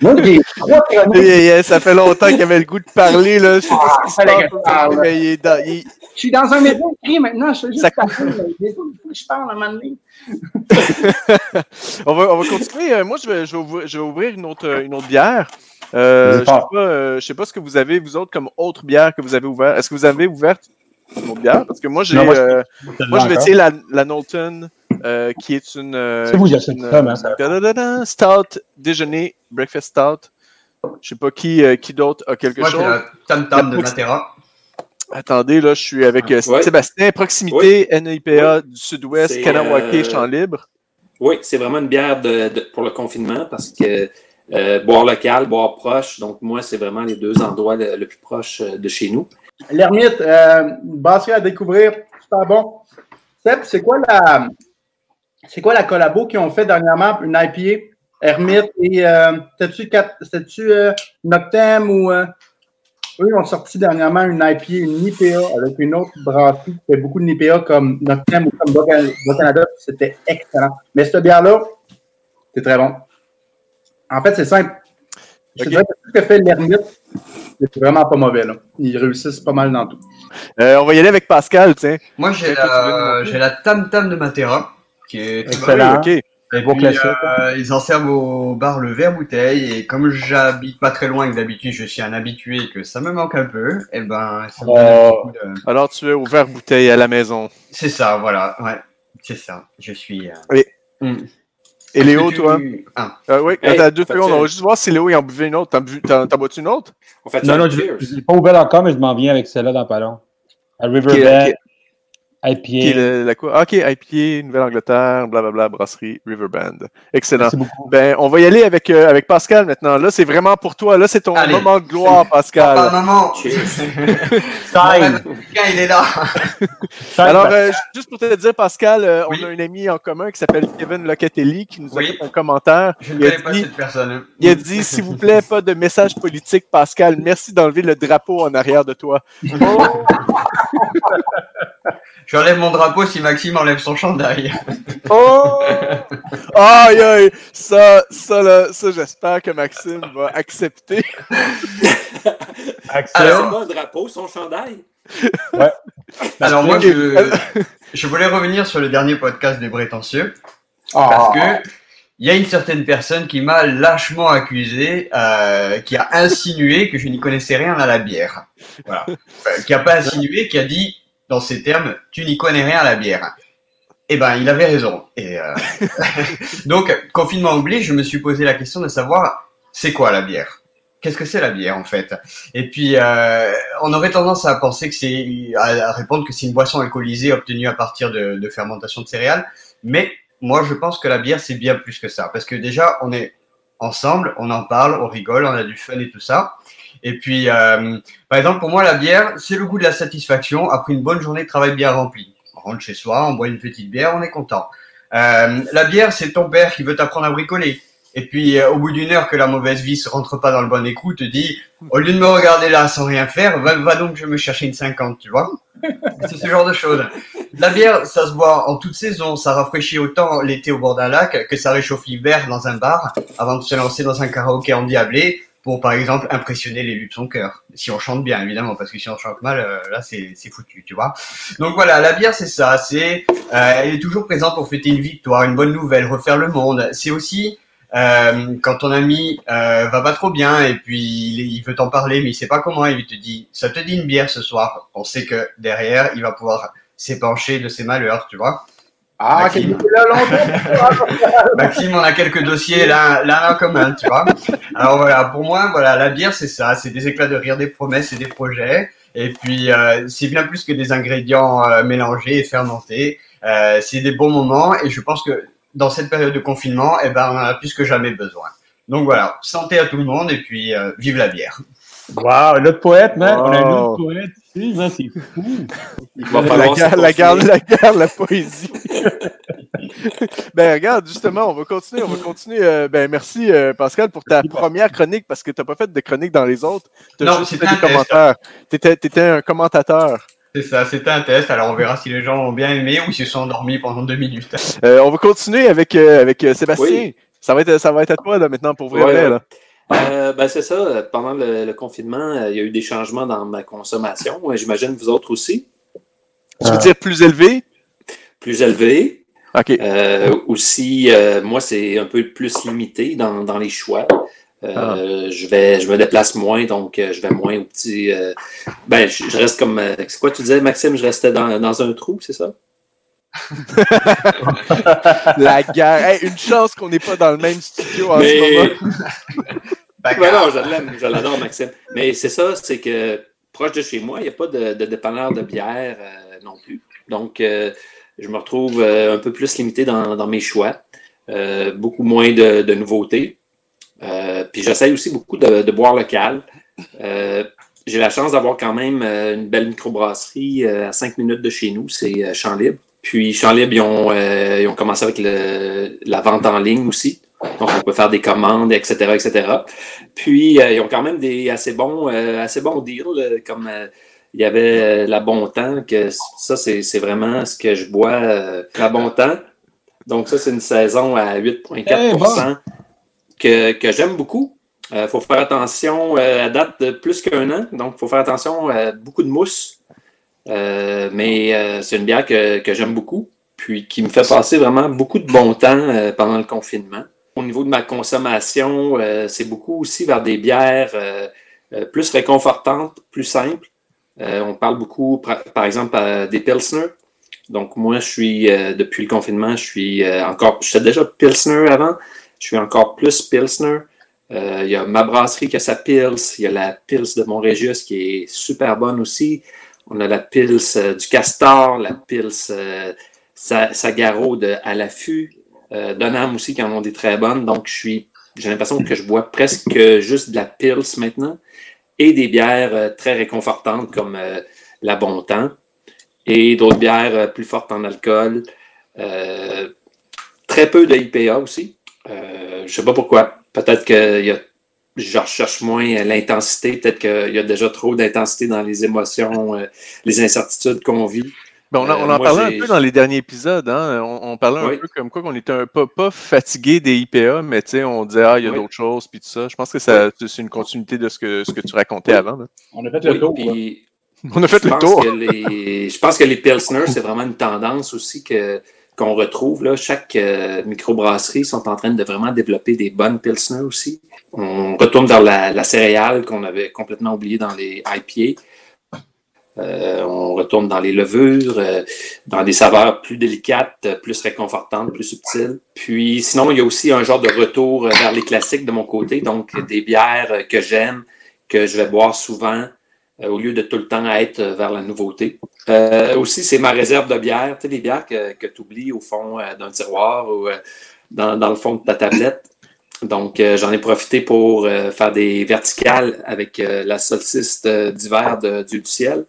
Moi, j'ai trois chroniques Yeah, yeah, ça fait longtemps qu'il avait le goût de parler, là. Je sais pas ce qui se fallait passe, que je parle. mais il est dans- il- Je suis dans un métro écrit maintenant, je fais juste Ça- parler, des fois, je parle à un moment donné. (laughs) on, va, on va continuer. Euh, Moi, je vais, je vais ouvrir, je vais ouvrir une, autre, une autre bière. Euh, je Vas-y, sais pas, euh, je sais pas ce que vous avez, vous autres, comme autre bière que vous avez ouvert. Est-ce que vous avez ouvert une autre bière? Parce que moi, j'ai, Non, moi, je- euh, moi, je vais Encore. tirer la, la Knowlton, euh, qui est une. euh, C'est vous, une, ça, ça- Stout déjeuner, breakfast stout. Je sais pas qui, euh, qui d'autre a quelque Moi, j'ai chose. la Tam Tam de Matera. Attendez, là, je suis avec euh, Ouais. Sébastien, proximité, NIPA du Sud-Ouest, Kanawake, euh, champ libre. Oui, c'est vraiment une bière de, de- pour le confinement parce que euh, boire local, boire proche, donc moi, c'est vraiment les deux endroits le, le plus proche euh, de chez nous. L'ermite, euh, brasserie à découvrir, super bon. Seb, c'est quoi la c'est quoi la collabo qu'ils ont fait dernièrement, une IPA, Hermite et euh, c'était-tu euh, Noctem ou euh, eux ils ont sorti dernièrement une IPA, une IPA avec une autre brasserie qui fait beaucoup de IPA comme Noctem ou comme Bas-Canada, c'était excellent. Mais cette bière-là, c'est très bon. En fait, c'est simple. Je te dirais que ce que fait l'Hermite, c'est vraiment pas mauvais. Là. Ils réussissent pas mal dans tout. Euh, on va y aller avec Pascal, tiens. Moi, j'ai la, la Tam Tam de Matera, qui est très bonne. Excellent. Oui, ok. Et Bon puis, classique. euh, ils en servent au bar le verre bouteille. Et comme j'habite pas très loin et que d'habitude je suis un habitué et que ça me manque un peu, et ben, ça me donne Oh. beaucoup de- Alors, tu es ouvert bouteille à la maison. C'est ça, voilà. Ouais, c'est ça. Je suis. euh, Oui. hmm. Et Léo, Est-ce que toi? Ah. Euh, oui, Hey, attends deux secondes. On va juste voir si Léo il en buvait une autre. T'en bu- bois-tu une autre? On fait Non, non, je l'ai pas ouvert encore, mais je m'en viens avec celle-là dans pas long. À Qui est- Riverbend, est- qui est IPA. le- la quoi? Ah, Ok, IPA, Nouvelle-Angleterre, blablabla, brasserie, Riverband. Excellent. Merci beaucoup. Ben, on va y aller avec, euh, avec Pascal maintenant. Là, c'est vraiment pour toi. Là, c'est ton Allez. moment de gloire, Pascal. (laughs) Time. Tiens, il est là. Alors, euh, juste pour te dire, Pascal, euh, Oui. on a un ami en commun qui s'appelle Kevin Locatelli qui nous a Oui. fait un commentaire. Je ne connais pas dit- cette personne. Il a dit, s'il vous plaît, pas de message politique, Pascal. Merci d'enlever le drapeau en arrière de toi. (laughs) J'enlève mon drapeau si Maxime enlève son chandail. Oh! Aïe, aïe! Ça, ça, là, ça, j'espère que Maxime va accepter. Alors- C'est pas un drapeau, son chandail? Ouais. (laughs) Alors moi, je, je voulais revenir sur le dernier podcast des Prétentieux. Parce que il y a une certaine personne qui m'a lâchement accusé, euh, qui a insinué que je n'y connaissais rien à la bière. Voilà. Enfin, qui a pas insinué, qui a dit dans ces termes, tu n'y connais rien à la bière. Eh ben, il avait raison. Et euh, (laughs) donc, confinement oublié, je me suis posé la question de savoir c'est quoi la bière? Qu'est-ce que c'est la bière en fait? Et puis, euh, on aurait tendance à penser que c'est à répondre que c'est une boisson alcoolisée obtenue à partir de, de fermentation de céréales, mais moi, je pense que la bière, c'est bien plus que ça. Parce que déjà, on est ensemble, on en parle, on rigole, on a du fun et tout ça. Et puis, euh, par exemple, pour moi, la bière, c'est le goût de la satisfaction après une bonne journée de travail bien remplie. On rentre chez soi, on boit une petite bière, on est content. Euh, la bière, c'est ton père qui veut t'apprendre à bricoler. Et puis, euh, au bout d'une heure que la mauvaise vie se rentre pas dans le bon écoute, te dit, au lieu de me regarder là sans rien faire, va, va donc je me chercher une 50, tu vois. (laughs) C'est ce genre de choses. La bière, ça se boit en toute saison, ça rafraîchit autant l'été au bord d'un lac que ça réchauffe l'hiver dans un bar avant de se lancer dans un karaoké endiablé pour, par exemple, impressionner l'élu de son cœur. Si on chante bien, évidemment, parce que si on chante mal, euh, là, c'est foutu, tu vois. Donc voilà, la bière, c'est ça. C'est, euh, elle est toujours présente pour fêter une victoire, une bonne nouvelle, refaire le monde. C'est aussi euh, quand ton ami euh, va pas trop bien et puis il, veut t'en parler mais il sait pas comment, il te dit ça te dit une bière ce soir. On sait que derrière il va pouvoir s'épancher de ses malheurs, tu vois. Ah, Maxime. là, (laughs) Maxime, on a quelques dossiers là, là en commun, tu vois. Alors voilà, pour moi, voilà, la bière c'est ça, c'est des éclats de rire, des promesses et des projets. Et puis euh, c'est bien plus que des ingrédients euh, mélangés et fermentés. Euh, c'est des bons moments et je pense que dans cette période de confinement, eh ben, on en a plus que jamais besoin. Donc voilà, santé à tout le monde et puis euh, vive la bière. Wow, notre poète, man. On a un autre poète ici, man, c'est fou. va La, guerre, la, guerre, la guerre, la poésie. (laughs) ben regarde, justement, on va continuer, on va continuer. euh, ben merci euh, Pascal pour ta première chronique parce que tu n'as pas fait de chronique dans les autres. Tu Non, juste c'était fait un des commentaires. Tu étais, un commentateur. C'est ça, c'était un test. Alors on verra si les gens ont bien aimé ou s'ils se sont endormis pendant deux minutes. (laughs) Euh, on va continuer avec, euh, avec euh, Sébastien. Oui. Ça, va être, ça va être à toi là, maintenant pour vrai. Ouais, vrai, ouais. là. Euh, ben, c'est ça. Pendant le, le confinement, euh, il y a eu des changements dans ma consommation. J'imagine vous autres aussi. Tu veux Ah. dire plus élevé? Plus élevé. OK. Euh, aussi, euh, moi, c'est un peu plus limité dans, dans les choix. Euh, Ah. je, vais, je me déplace moins, donc euh, je vais moins au petit. euh, ben, je, je reste comme. euh, c'est quoi tu disais, Maxime? Je restais dans, dans un trou, c'est ça? (laughs) La guerre. Hey, une chance qu'on n'est pas dans le même studio en ce moment. (laughs) Ouais, non, je l'aime, je l'adore, Maxime. Mais c'est ça, c'est que proche de chez moi, il n'y a pas de, de dépanneur de bière euh, non plus. Donc, euh, je me retrouve euh, un peu plus limité dans, dans mes choix. Euh, beaucoup moins de, de nouveautés. Euh, puis j'essaye aussi beaucoup de, boire local. Euh, j'ai la chance d'avoir quand même euh, une belle microbrasserie à 5 minutes de chez nous, c'est Champ Libre. Puis Champ Libre, ils ont, commencé avec la vente en ligne aussi. Donc, on peut faire des commandes, etc., etc. Puis, ils ont quand même des assez bons, assez bons deals, comme il y avait la Bon Temps, que ça, c'est vraiment ce que je bois, la Bon Temps. Donc, ça, c'est une saison à 8,4 que, j'aime beaucoup. Il faut faire attention, euh, à date de plus qu'un an, donc il faut faire attention à beaucoup de mousse. Euh, mais euh, c'est une bière que, j'aime beaucoup, puis qui me fait passer vraiment beaucoup de bon temps euh, pendant le confinement. Au niveau de ma consommation, euh, c'est beaucoup aussi vers des bières euh, euh, plus réconfortantes, plus simples. Euh, on parle beaucoup, par, exemple, euh, des Pilsner. Donc, moi, je suis, euh, depuis le confinement, je suis euh, encore, j'étais déjà Pilsner avant, je suis encore plus Pilsner. Euh, Il y a ma brasserie qui a sa Pils, il y a la Pils de Montrégius qui est super bonne aussi. On a la Pils euh, du Castor, la Pils euh, Sa- Sagaro de à l'affût, euh, Donham aussi qui en ont des très bonnes. Donc, je suis, j'ai l'impression que je bois presque juste de la Pils maintenant et des bières euh, très réconfortantes comme la Bon Temps et d'autres bières plus fortes en alcool. Très peu de IPA aussi. Euh, je sais pas pourquoi. Peut-être que y a, je recherche moins l'intensité. Peut-être qu'il y a déjà trop d'intensité dans les émotions, euh, les incertitudes qu'on vit. Ben, on, en- on Euh, en moi, parlait un peu dans les derniers épisodes. Hein? On, on parlait un Oui. peu comme quoi qu'on était un peu pas fatigué des IPA, mais tu sais, on disait ah, il y a Oui. d'autres choses puis tout ça. Je pense que ça, c'est une continuité de ce que, ce que tu racontais avant. là. On a fait le Oui, tour. On a fait je le pense tour. que les- je pense que les Pilsner, c'est vraiment une tendance aussi que qu'on retrouve. Là. Chaque euh, microbrasserie sont en train de vraiment développer des bonnes Pilsner aussi. On retourne vers la, céréale qu'on avait complètement oublié dans les IPA. Euh, on retourne dans les levures, euh, dans des saveurs plus délicates, plus réconfortantes, plus subtiles. Puis sinon, il y a aussi un genre de retour vers les classiques de mon côté, donc des bières que j'aime, que je vais boire souvent, au lieu de tout le temps être vers la nouveauté. Euh, aussi, c'est ma réserve de bière, tu sais, des bières que, tu oublies au fond euh, d'un tiroir ou euh, dans, dans le fond de ta tablette. Donc, j'en ai profité pour faire des verticales avec la solstice d'hiver de- du, du ciel.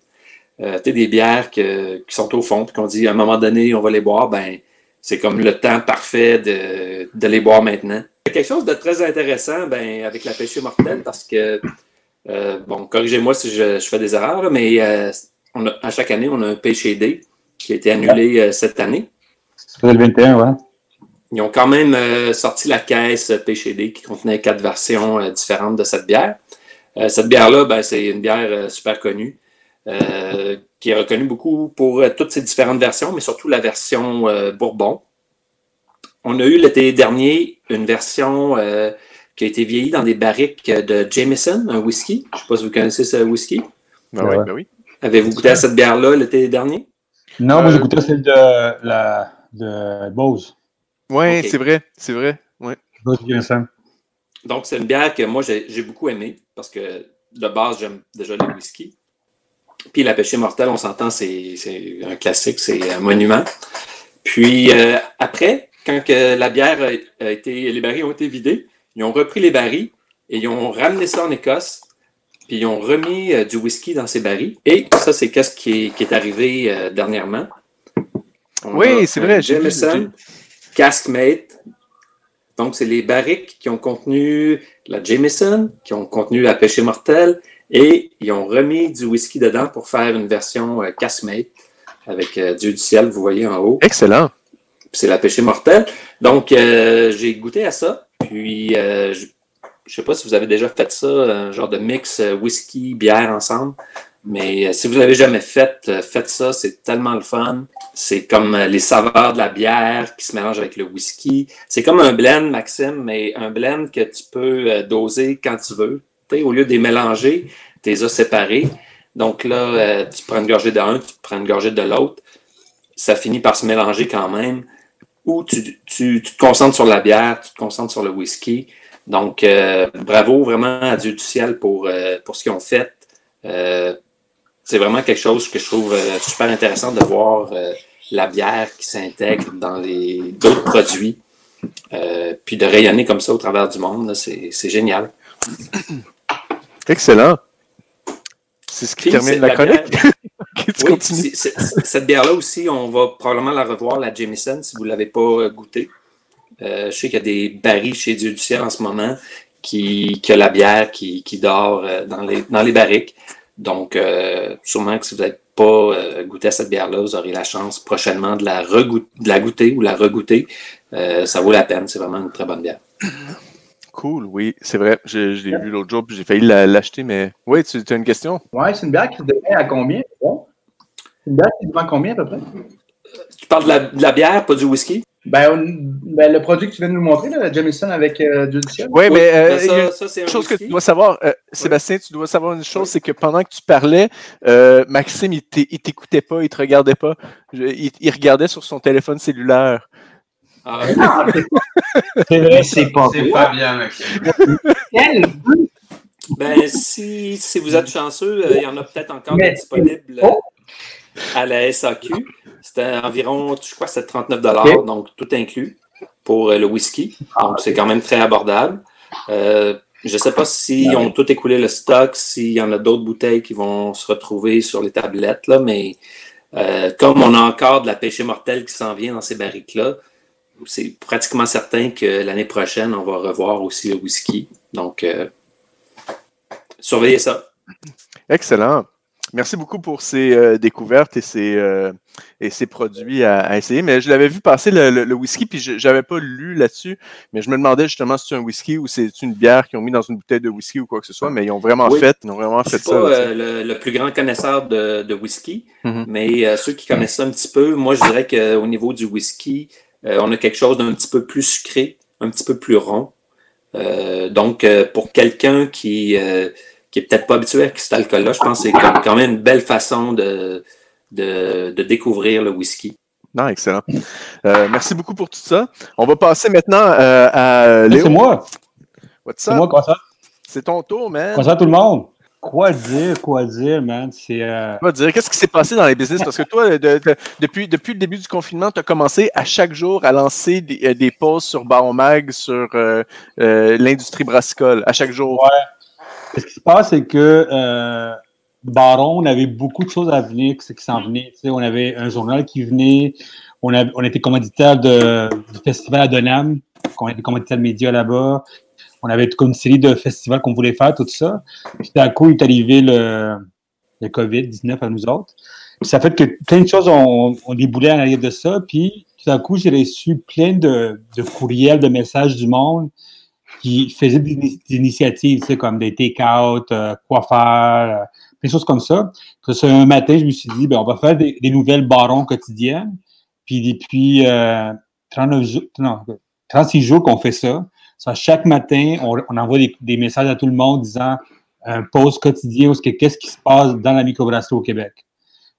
Tu des bières qui sont au fond, qu'on dit à un moment donné, on va les boire, ben, c'est comme le temps parfait de, de les boire maintenant. Quelque chose de très intéressant ben, avec la pêche mortelle parce que, bon, corrigez-moi si je, je fais des erreurs, mais on a- à chaque année, on a un day qui a été annulé euh, cette année. C'est le 21, ouais. Ils ont quand même euh, sorti la caisse PCD qui contenait quatre versions euh, différentes de cette bière. Euh, cette bière-là, ben, c'est une bière euh, super connue, euh, qui est reconnue beaucoup pour euh, toutes ses différentes versions, mais surtout la version euh, Bourbon. On a eu l'été dernier une version euh, qui a été vieillie dans des barriques de Jameson, un whisky. Je ne sais pas si vous connaissez ce whisky. Ben oui, Ouais. ben oui. Avez-vous goûté à cette bière-là l'été dernier? Non, moi, Euh, j'ai goûté celle de, la, de Bose. Ouais, Ok. c'est vrai, c'est vrai. Ouais. Donc, c'est une bière que moi, j'ai beaucoup aimée parce que de base, j'aime déjà les whisky. Puis la pêche mortelle, on s'entend, c'est c'est un classique, c'est un monument. Puis euh, après, quand que la bière a, a été, les barils ont été vidés, ils ont repris les barils et ils ont ramené ça en Écosse. Puis ils ont remis euh, du whisky dans ces barils. Et ça, c'est qu'est-ce qui est, qui est arrivé euh, dernièrement. On Oui, c'est vrai, vu, Jameson Caskmate. Donc, c'est les barriques qui ont contenu la Jameson, qui ont contenu la pêche mortelle, et ils ont remis du whisky dedans pour faire une version euh, Caskmate avec euh, Dieu du ciel, vous voyez en haut. Excellent. C'est la pêche mortelle. Donc, euh, j'ai goûté à ça. Puis, euh, je sais pas si vous avez déjà fait ça, un genre de mix euh, whisky, bière ensemble. Mais euh, si vous l'avez jamais fait, euh, faites ça. C'est tellement le fun. C'est comme euh, les saveurs de la bière qui se mélangent avec le whisky. C'est comme un blend, Maxime, mais un blend que tu peux euh, doser quand tu veux. Au lieu de les mélanger, tu les as séparés. Donc là, euh, tu prends une gorgée d'un, tu prends une gorgée de l'autre. Ça finit par se mélanger quand même ou tu, tu, tu te concentres sur la bière, tu te concentres sur le whisky. Donc, euh, bravo vraiment à Dieu du ciel pour, euh, pour ce qu'ils ont fait. Euh, c'est vraiment quelque chose que je trouve super intéressant de voir la bière qui s'intègre dans les d'autres produits. Puis de rayonner comme ça au travers du monde, c'est c'est génial. Excellent. C'est ce qui Puis, termine la la chronique. (laughs) Oui, cette bière-là aussi, on va probablement la revoir, la Jameson, si vous ne l'avez pas goûtée. Euh, je sais qu'il y a des barils chez Dieu du ciel en ce moment qui, qui a la bière qui, qui dort euh, dans, les, dans les barriques. Donc, euh, sûrement que si vous n'avez pas euh, goûté à cette bière-là, vous aurez la chance prochainement de la, regoût- de la goûter ou la regoûter. Euh, ça vaut la peine, c'est vraiment une très bonne bière. Cool, oui, c'est vrai. Je, je l'ai vu l'autre jour, puis j'ai failli la- l'acheter, mais. Oui, tu as une question? Ouais, c'est une bière qui se devient à combien? Bon? C'est une bière qui se vend combien à peu près? Tu parles de la, de la bière, pas du whisky? Ben, on- ben, le produit que tu viens de nous montrer, là, la Jameson avec euh, du. Oui, Oui, mais euh, ben ça, ça, une un chose que tu dois savoir, euh, Sébastien, tu dois savoir une chose, c'est que pendant que tu parlais, euh, Maxime, il t'é- il t'écoutait pas, il te regardait pas. Je- il, il regardait sur son téléphone cellulaire. Ah, (laughs) C'est vrai, c'est pas C'est pas bien, Maxime. (laughs) Quel Ben, si, si vous êtes chanceux, euh, il y en a peut-être encore Mais- disponibles à la SAQ. C'était environ, je crois, c'est 39 Ok. donc tout inclus pour euh, le whisky. Donc, c'est quand même très abordable. Euh, je ne sais pas s'ils ont tout écoulé le stock, s'il y en a d'autres bouteilles qui vont se retrouver sur les tablettes, là, mais euh, comme on a encore de la pêche mortelle qui s'en vient dans ces barriques-là, c'est pratiquement certain que l'année prochaine, on va revoir aussi le whisky. Donc, euh, surveillez ça. Excellent. Merci beaucoup pour ces euh, découvertes et ces, euh, et ces produits à, essayer. Mais je l'avais vu passer le, whisky, puis je n'avais pas lu là-dessus. Mais je me demandais justement si c'est un whisky ou c'est une bière qu'ils ont mis dans une bouteille de whisky ou quoi que ce soit. Mais ils ont vraiment fait, ils ont vraiment fait ça. Pas, euh, le, plus grand connaisseur de, whisky, mm-hmm. mais ceux qui connaissent ça un petit peu, moi je dirais qu'au niveau du whisky, on a quelque chose d'un petit peu plus sucré, un petit peu plus rond. donc pour quelqu'un qui qui est peut-être pas habitué à cet alcool-là, je pense que c'est quand même une belle façon de, de, découvrir le whisky. Non, excellent. Euh, merci beaucoup pour tout ça. On va passer maintenant euh, à Léo. C'est moi. What's up? C'est moi, quoi ça? C'est ton tour, man. Quoi ça, tout le monde? Quoi dire, quoi dire, man? C'est. Euh... Quoi dire? Qu'est-ce qui s'est passé dans les business? Parce que toi, depuis, depuis le début du confinement, tu as commencé à chaque jour à lancer des, des posts sur Baron Mag, sur l'industrie brassicole, à chaque jour. Ouais. Ce qui se passe, c'est que euh, Baron, on avait beaucoup de choses à venir, ce qui s'en venait. on avait un journal qui venait, on, a, on était commanditaire de, du festival à Donham, on était commanditaire de médias là-bas. On avait toute une série de festivals qu'on voulait faire, tout ça. Puis d'un coup, il est arrivé le, le COVID-19 à nous autres. Puis ça fait que plein de choses ont, ont déboulé à l'arrière de ça. Puis tout à coup, j'ai reçu plein de, de courriels, de messages du monde qui faisaient des, initiatives, tu sais, comme des take-out, euh, faire, euh, des choses comme ça. Un matin, je me suis dit, ben, on va faire des, nouvelles barons quotidiennes. Puis depuis euh, 39 jours, non, 36 jours qu'on fait ça. ça. Chaque matin, on, envoie des, messages à tout le monde disant un post quotidien qu'est-ce qui se passe dans la microbrasserie au Québec.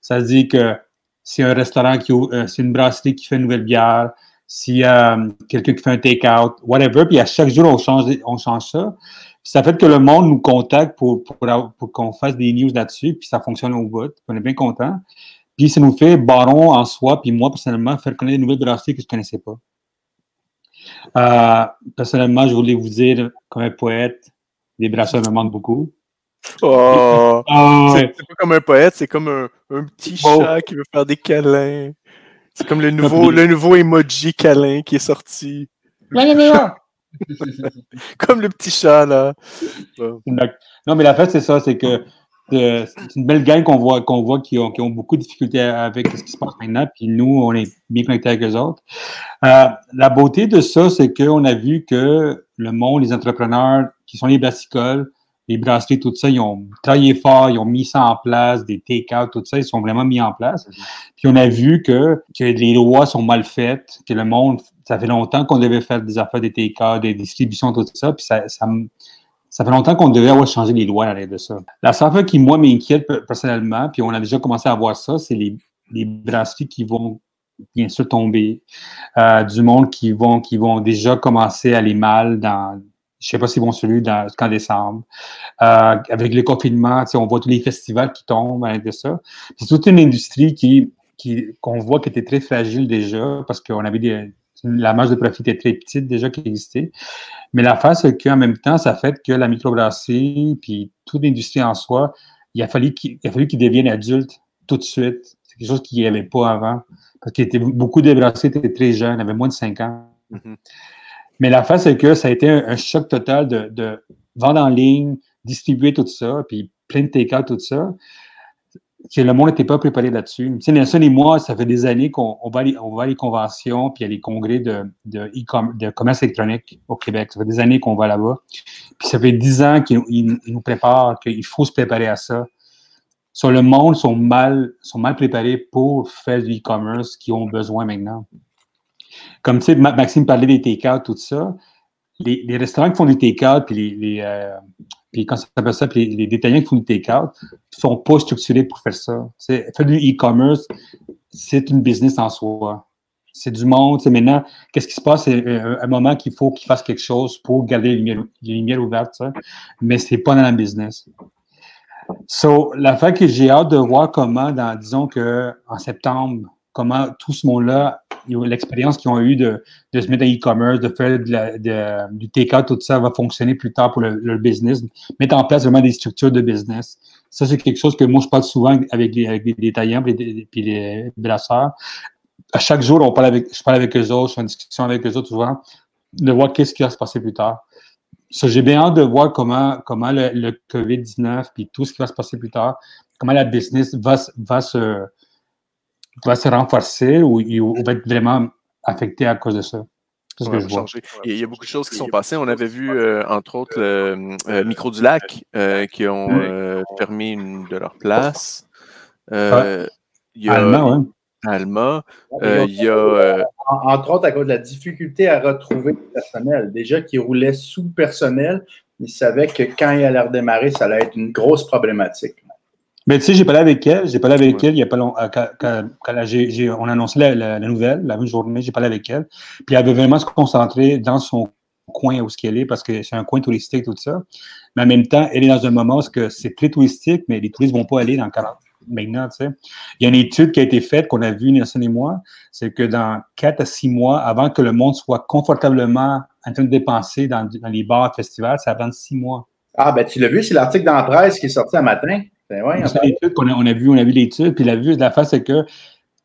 Ça veut dire que c'est un restaurant qui, euh, c'est une brasserie qui fait une nouvelle bière, s'il y a euh, quelqu'un qui fait un take-out, whatever, puis à chaque jour, on change, on change ça. ça fait que le monde nous contacte pour, pour, pour qu'on fasse des news là-dessus, puis ça fonctionne au bout. On est bien content. Puis ça nous fait, Baron en soi, puis moi personnellement, faire connaître des nouvelles brasseries que je ne connaissais pas. Euh, personnellement, je voulais vous dire, comme un poète, les brasseurs me manquent beaucoup. Oh, ah, c'est pas comme un poète, c'est comme un, un petit chat qui veut faire des câlins. C'est comme le nouveau, le nouveau emoji câlin qui est sorti. (laughs) comme le petit chat, là. Non, mais la fait, c'est ça, c'est que euh, c'est une belle gang qu'on voit, qu'on voit qui ont, qui ont, beaucoup de difficultés avec ce qui se passe maintenant, puis nous, on est bien connectés avec eux autres. Euh, la beauté de ça, c'est qu'on a vu que le monde, les entrepreneurs qui sont les brassicoles, les brasseries, tout ça, ils ont travaillé fort, ils ont mis ça en place, des take-out, tout ça, ils sont vraiment mis en place. Puis on a vu que, que les lois sont mal faites, que le monde, ça fait longtemps qu'on devait faire des affaires des take-out, des distributions, tout ça, puis ça, ça, ça fait longtemps qu'on devait avoir changé les lois à l'aide de ça. La seule chose qui, moi, m'inquiète personnellement, puis on a déjà commencé à voir ça, c'est les, les brasseries qui vont bien sûr tomber, euh, du monde qui vont, qui vont déjà commencer à aller mal dans je sais pas s'ils vont celui dans, qu'en décembre. Avec le confinement, on voit tous les festivals qui tombent avec de ça. C'est toute une industrie qui, qu'on voit qui était très fragile déjà parce qu'on avait la marge de profit était très petite déjà qui existait. Mais la face, c'est qu'en même temps, ça fait que la microbrasserie puis toute l'industrie en soi, il a fallu qu'ils deviennent adultes tout de suite. C'est quelque chose qu'il n'y avait pas avant. Parce que beaucoup de brasseries étaient très jeunes, avaient moins de 5 ans. Mm-hmm. Mais la face, c'est que ça a été un, choc total de, vendre en ligne, distribuer tout ça, puis plein de take tout ça, que le monde n'était pas préparé là-dessus. Tu sais, Nelson et moi, ça fait des années qu'on va, à les conventions, puis à les congrès de, de, commerce électronique au Québec. Ça fait des années qu'on va là-bas. Puis ça fait dix ans qu'ils nous préparent, qu'il faut se préparer à ça. Le monde sont mal, sont mal préparés pour faire du e-commerce qu'ils ont besoin maintenant. Comme tu sais, Maxime parlait des take-out, tout ça. Les, restaurants qui font du take-out, puis les, euh, puis quand ça ça, puis les, détaillants qui font du take-out, sont pas structurés pour faire ça. Faire du e-commerce, c'est une business en soi. C'est du monde. Maintenant, qu'est-ce qui se passe? C'est un, moment qu'il faut qu'ils fassent quelque chose pour garder les lumières, les lumières ouvertes, ça. mais c'est pas dans la business. So, la fait que j'ai hâte de voir comment, disons que en septembre, comment tout ce monde-là, l'expérience qu'ils ont eu de, de, se mettre en e-commerce, de faire du take-out, tout ça va fonctionner plus tard pour le, business, mettre en place vraiment des structures de business. Ça, c'est quelque chose que moi, je parle souvent avec les, avec détaillants et les, les brasseurs. À chaque jour, on parle avec, je parle avec eux autres, je suis en discussion avec eux autres souvent, de voir qu'est-ce qui va se passer plus tard. J'ai bien hâte de voir comment, comment le, le COVID-19 puis tout ce qui va se passer plus tard, comment la business va, va, se, va se renforcer ou, ou va être vraiment affectée à cause de ça. Ce que je vois. Il y a beaucoup de choses qui sont passées. On avait vu, euh, entre autres, le euh, Micro du Lac qui ont fermé une de leurs places. Il y a, Alma, Alma. il y a, entre autres, à cause de la difficulté à retrouver le personnel. Déjà qui roulait sous personnel, il savait que quand il allait redémarrer, ça allait être une grosse problématique. Mais tu sais, j'ai parlé avec elle, j'ai parlé avec elle il y a pas longtemps, quand, quand, on a annoncé la, nouvelle, la même journée, j'ai parlé avec elle, puis elle veut vraiment se concentrer dans son coin où ce qu'elle est, parce que c'est un coin touristique, tout ça. Mais en même temps, elle est dans un moment où c'est très touristique, mais les touristes ne vont pas aller dans 40 maintenant, tu sais. Il y a une étude qui a été faite, qu'on a vue, Nelson et moi, c'est que dans 4 à 6 mois, avant que le monde soit confortablement en train de dépenser dans, les bars, festivals, ça prend six mois. Ah, ben tu l'as vu, c'est l'article dans la presse qui est sorti un matin. Ben ouais, a, on a vu, on a vu l'étude, puis la vue, la face, c'est que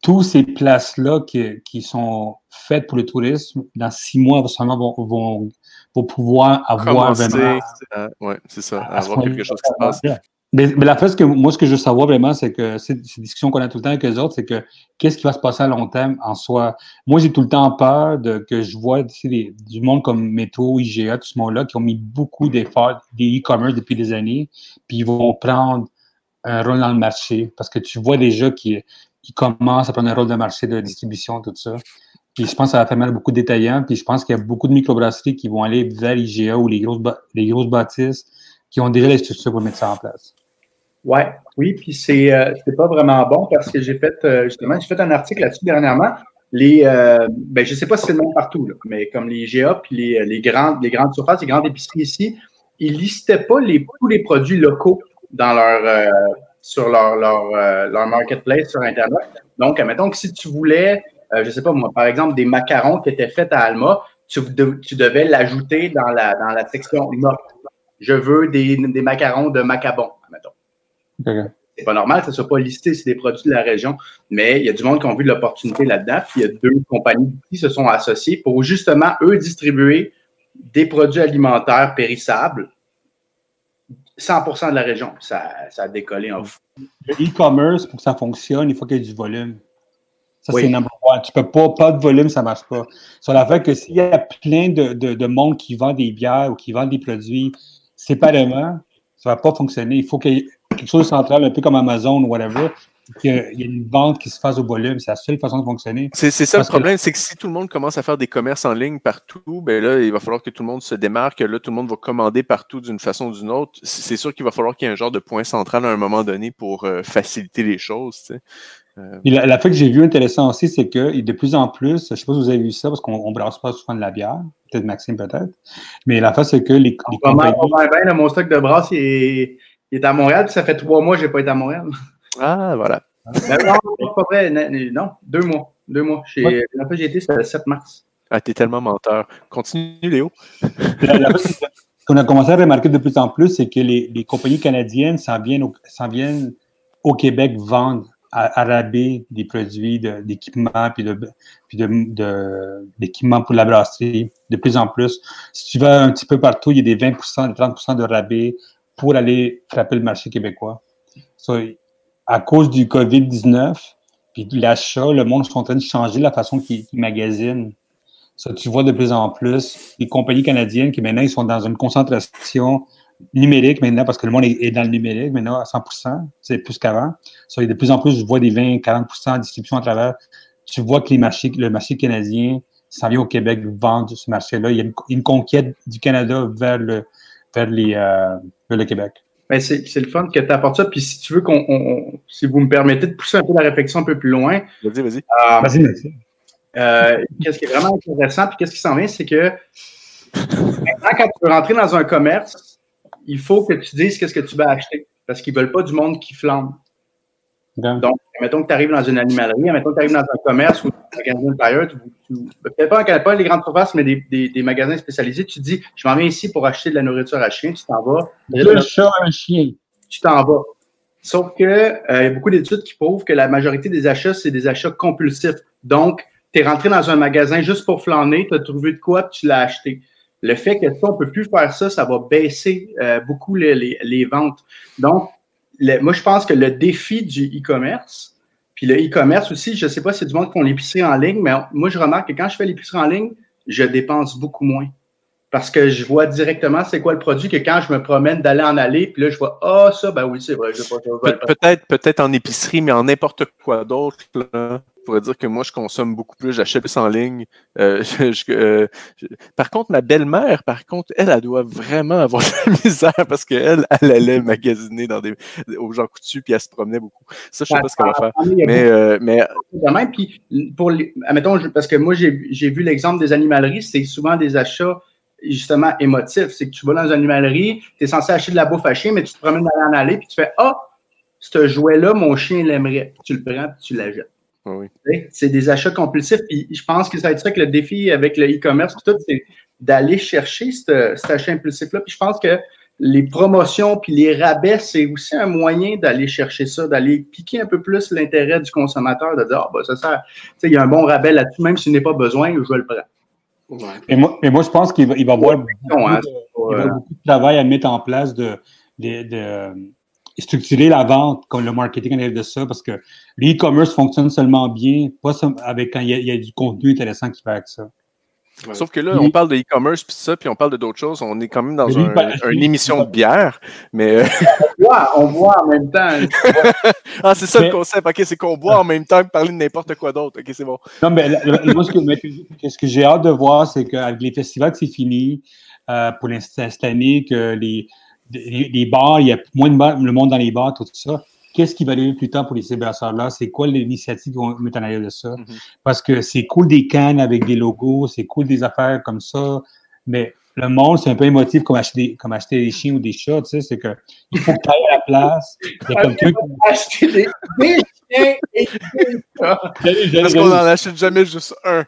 toutes ces places-là qui, qui, sont faites pour le tourisme, dans six mois, seulement vont, vont, vont pouvoir avoir vraiment. Oui, c'est ça, avoir quelque chose qui se passe. Mais, la fait, que moi, ce que je veux savoir vraiment, c'est que ces, discussions qu'on a tout le temps avec les autres, c'est que qu'est-ce qui va se passer à long terme en soi? Moi, j'ai tout le temps peur de que je vois du monde comme Métro, IGA, tout ce monde-là, qui ont mis beaucoup d'efforts, des e-commerce depuis des années, puis ils vont prendre un rôle dans le marché? Parce que tu vois déjà qu'ils commencent à prendre un rôle de marché de distribution, tout ça. Puis je pense que ça va faire mal à beaucoup de détaillants. Puis je pense qu'il y a beaucoup de microbrasseries qui vont aller vers IGA ou les grosses, les grosses bâtisses qui ont déjà les structures pour mettre ça en place. Ouais, oui, puis c'est euh, pas vraiment bon parce que j'ai fait euh, justement, j'ai fait un article là-dessus dernièrement. Les, euh, ben, je ne sais pas si c'est le même partout, mais comme les GA puis les, les, grandes, les grandes surfaces, les grandes épiceries ici, ils listaient pas les, tous les produits locaux dans leur, euh, sur leur, leur, euh, leur, marketplace sur Internet. Donc, admettons que si tu voulais, je ne sais pas moi, par exemple, des macarons qui étaient faits à Alma, tu, tu devais l'ajouter dans la, dans la section notes je veux des, des macarons de macabon, admettons. C'est pas normal que ça soit pas listé, c'est des produits de la région, mais il y a du monde qui ont vu l'opportunité là-dedans, puis il y a deux compagnies qui se sont associées pour justement, eux, distribuer des produits alimentaires périssables 100% de la région. Ça, ça a décollé en fou. Le e-commerce, pour que ça fonctionne, il faut qu'il y ait du volume. Ça, c'est number one. Tu peux pas, pas de volume, ça marche pas. Sur la fait que s'il y a plein de, de, de, monde qui vend des bières ou qui vend des produits séparément, ça ne va pas fonctionner. Il faut qu'il y ait quelque chose de central, un peu comme Amazon ou whatever, qu'il y ait une vente qui se fasse au volume. C'est la seule façon de fonctionner. C'est ça le problème, c'est que si tout le monde commence à faire des commerces en ligne partout, ben là, il va falloir que tout le monde se démarque, là, tout le monde va commander partout d'une façon ou d'une autre. C'est sûr qu'il va falloir qu'il y ait un genre de point central à un moment donné pour euh, faciliter les choses. Tu sais. Euh, la, la fait que j'ai vu intéressant aussi, c'est que de plus en plus, je ne sais pas si vous avez vu ça, parce qu'on ne brasse pas souvent de la bière, peut-être Maxime peut-être, mais la fait, c'est que les, les compagnies... bien, mon stock de brasse est, est à Montréal, puis ça fait trois mois que je n'ai pas été à Montréal. Ah, voilà. Ben non, pas vrai. Non, deux mois. Deux mois. La fait, j'ai été, c'était le 7 mars. Ah, t'es tellement menteur. Continue, Léo. Ce qu'on a commencé à remarquer de plus en plus, c'est que les, les compagnies canadiennes s'en viennent, viennent au Québec vendre à, rabais des produits d'équipement puis de, puis de, d'équipement pour la brasserie de plus en plus. Si tu vas un petit peu partout, il y a des 20 des 30% de rabais pour aller frapper le marché québécois. À cause du COVID-19, puis l'achat, le monde est en train de changer la façon qu'ils magasinent. Ça, tu vois de plus en plus les compagnies canadiennes qui maintenant ils sont dans une concentration numérique maintenant, parce que le monde est, dans le numérique maintenant à 100% c'est plus qu'avant. Ça, de plus en plus, je vois des 20-40 de distribution à travers. Tu vois que les marchés, le marché canadien s'en vient au Québec vendre ce marché-là. Il y a une, conquête du Canada vers le, vers les, euh, vers le Québec. Ben c'est, le fun que tu apportes ça. Puis si tu veux qu'on, si vous me permettez de pousser un peu la réflexion un peu plus loin. Vas-y, vas-y. Euh, vas-y, vas-y. Euh, qu'est-ce qui est vraiment intéressant, puis qu'est-ce qui s'en vient, c'est que maintenant, quand tu veux rentrer dans un commerce, il faut que tu dises qu'est-ce que tu vas acheter parce qu'ils ne veulent pas du monde qui flambe. Donc, mettons que tu arrives dans une animalerie, mettons que tu arrives dans un commerce ou un magasin intérieur, peut-être pas, pas les grandes surfaces, mais des, magasins spécialisés, tu dis, je m'en viens ici pour acheter de la nourriture à chien, tu t'en vas. Le chat, un chien. Tu t'en vas. Sauf que euh, il y a beaucoup d'études qui prouvent que la majorité des achats, c'est des achats compulsifs. Donc, tu es rentré dans un magasin juste pour flâner, tu as trouvé de quoi, tu l'as acheté le fait que ça, on ne peut plus faire ça, ça va baisser euh, beaucoup les, les, ventes. Donc, moi, je pense que le défi du e-commerce, puis le e-commerce aussi, je ne sais pas si c'est du monde qui font l'épicerie en ligne, mais moi, je remarque que quand je fais l'épicerie en ligne, je dépense beaucoup moins. Parce que je vois directement c'est quoi le produit que quand je me promène d'aller en aller, puis là, je vois Ah, ça, ben oui, c'est vrai, je pas. Peut-être, peut-être en épicerie, mais en n'importe quoi d'autre pourrais dire que moi, je consomme beaucoup plus, j'achète plus en ligne. Euh, (laughs) euh, par contre, ma belle-mère, par contre, elle, elle doit vraiment avoir (laughs) de la misère parce qu'elle, elle allait magasiner dans des, aux gens coutus puis elle se promenait beaucoup. Ça, je sais pas ce qu'elle va faire. Mais, euh, mais... Puis, pour les, admettons, parce que moi, j'ai vu l'exemple des animaleries, c'est souvent des achats justement émotifs. C'est que tu vas dans une animalerie, tu es censé acheter de la bouffe à chien, mais tu te promènes dans aller puis tu fais Ah, ce jouet-là, mon chien l'aimerait. Tu le prends puis tu l'achètes. C'est des achats compulsifs. Puis je pense que ça va être ça que le défi avec le e-commerce, tout, c'est d'aller chercher cet achat impulsif-là. Puis je pense que les promotions puis les rabais, c'est aussi un moyen d'aller chercher ça, d'aller piquer un peu plus l'intérêt du consommateur, de dire, ah, ben, ça sert, il y a un bon rabais là-dessus, même s'il n'est pas besoin, je vais le prendre. Et, moi, moi, je pense qu'il va, il va, avoir hein, beaucoup, de, travail à mettre en place de, de structurer la vente, comme le marketing en de ça, parce que l'e-commerce fonctionne seulement bien, pas avec quand il y, a, du contenu intéressant qui fait avec ça. Sauf que là, on parle de e-commerce puis ça, puis on parle de d'autres choses. On est quand même dans une émission de bière, mais. (laughs) on boit en même temps. (laughs) ah, c'est ça le concept. OK, c'est qu'on boit en même temps que parler de n'importe quoi d'autre. OK, c'est bon. Non, mais moi, ce que, ce que j'ai hâte de voir, c'est qu'avec les festivals, c'est fini euh, pour cette année, que les, les, bars, il y a moins de le monde dans les bars, tout ça. Qu'est-ce qui va arriver plus tard pour les cyberhasseurs-là? C'est quoi l'initiative qui vont mettre en arrière de ça? Mm-hmm. Parce que c'est cool des cannes avec des logos, c'est cool des affaires comme ça, mais le monde, c'est un peu émotif comme acheter, comme acheter des chiens ou des chats, tu sais, c'est que il faut que tu ailles à la place. Il y a quelqu'un qui... acheter des, chiens et des chats. Parce qu'on n'en achète jamais juste un.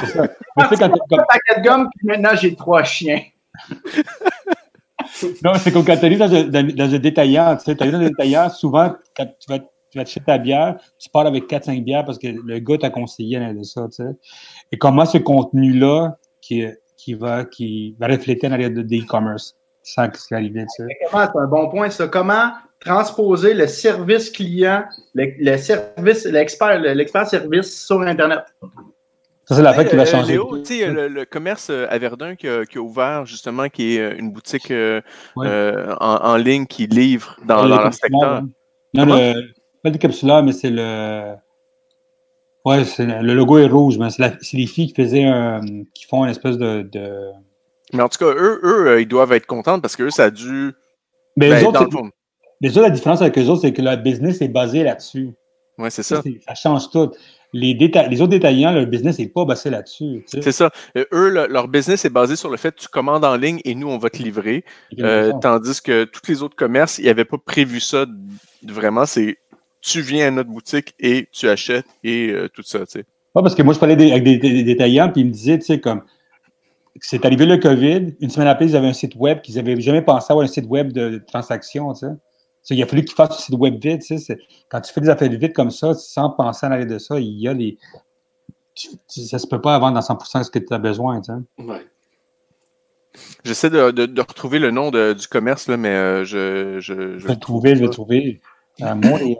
C'est ça. Mais tu sais, quand, un paquet de gomme, puis maintenant j'ai trois chiens. (laughs) non, c'est quand tu arrives dans un, dans, détaillant, tu sais, dans un détaillant, souvent, quand tu vas, tu vas ta bière, tu pars avec 4-5 bières parce que le gars t'a conseillé de ça. Et comment ce contenu-là qui, qui, va, qui va refléter arrière de e-commerce, sans ce qui arrive, tu sais. C'est un bon point, ça. Comment transposer le service client, le, le service, l'expert, l'expert service sur Internet? Ça, c'est la fête qui va euh, changer. Léo, sais, le, commerce euh, à Verdun qui a, ouvert, justement, qui est euh, une boutique en, ligne qui livre dans, dans leur secteur. Non, le, pas le capsulaire, mais c'est le. Ouais, le logo est rouge, mais c'est les filles qui faisaient qui font une espèce de, Mais en tout cas, eux, eux, ils doivent être contents parce que eux, ça a dû. Mais ben, autres, mais la différence avec eux autres, c'est que leur business est basé là-dessus. Oui, c'est ça. Ça change tout les, les autres détaillants, leur business n'est pas basé là-dessus. C'est ça. Euh, eux, leur business est basé sur le fait que tu commandes en ligne et nous, on va te livrer. Euh, tandis que tous les autres commerces, ils n'avaient pas prévu ça vraiment. C'est tu viens à notre boutique et tu achètes et euh, tout ça. Tu sais. parce que moi, je parlais avec des, détaillants, puis ils me disaient, tu sais, comme c'est arrivé le COVID, une semaine après, ils avaient un site web qu'ils n'avaient jamais pensé avoir un site web de, de transaction, tu sais il a fallu qu'il fasse ce web vite. Quand tu fais des affaires vite comme ça, sans penser à l'arrêt de ça, il y a des. ça ne se peut pas vendre à 100% ce que tu as besoin. Ouais. J'essaie de, de, retrouver le nom du commerce, là, mais euh, je, je, je, vais trouver, je vais trouver. À Montréal.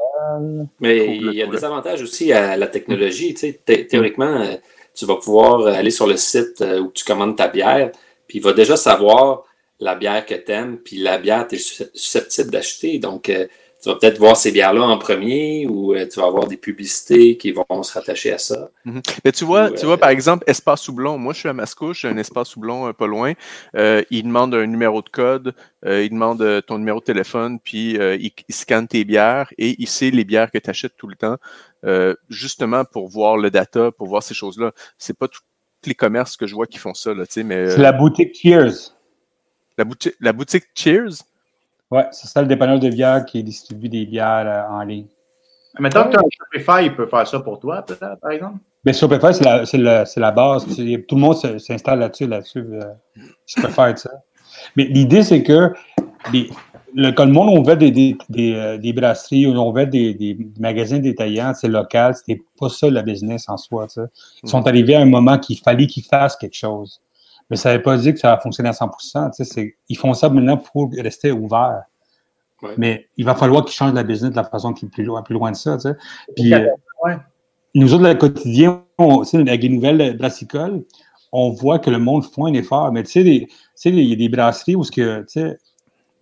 Mais il y a des avantages aussi à la technologie. Théoriquement, euh, tu vas pouvoir aller sur le site euh, où tu commandes ta bière, puis il va déjà savoir la bière que tu aimes, puis la bière tu es susceptible d'acheter. Donc, euh, tu vas peut-être voir ces bières-là en premier ou euh, tu vas avoir des publicités qui vont se rattacher à ça. Mhm. Mais tu vois, tu vois, par exemple, Espace Soublon. Moi, je suis à Mascouche, j'ai un Espace Soublon euh, pas loin. il demande un numéro de code, il demande ton numéro de téléphone, puis il, scanne tes bières et il sait les bières que tu achètes tout le temps, justement pour voir le data, pour voir ces choses-là. C'est pas tous les commerces que je vois qui font ça, là, mais... C'est la boutique Cheers. La, boutique, la boutique Cheers? Oui, c'est ça le dépanneur de bière qui distribue des bières euh, en ligne. Mettons que tu as un Shopify, il peut faire ça pour toi, par exemple? Bien, Shopify, c'est la, la, la, base. Tout le monde s'installe là-dessus, là-dessus. Euh, je peux faire ça. Mais l'idée, c'est que le, quand le monde des, des, des, euh, des brasseries ou on veut des, des, magasins détaillants, c'est local, c'était pas ça le business en soi. Ils sont arrivés à un moment qu'il fallait qu'ils fassent quelque chose. Mais ça ne veut pas dire que ça va fonctionner à 100% Ils font ça maintenant pour rester ouverts. Ouais. Mais il va falloir qu'ils changent la business de la façon qui est plus loin, plus loin de ça. Tu sais. Puis, euh, nous autres, le quotidien, on, avec les nouvelles brassicoles, on voit que le monde fait un effort. Mais tu sais, il y a des brasseries où, ce que, tu sais,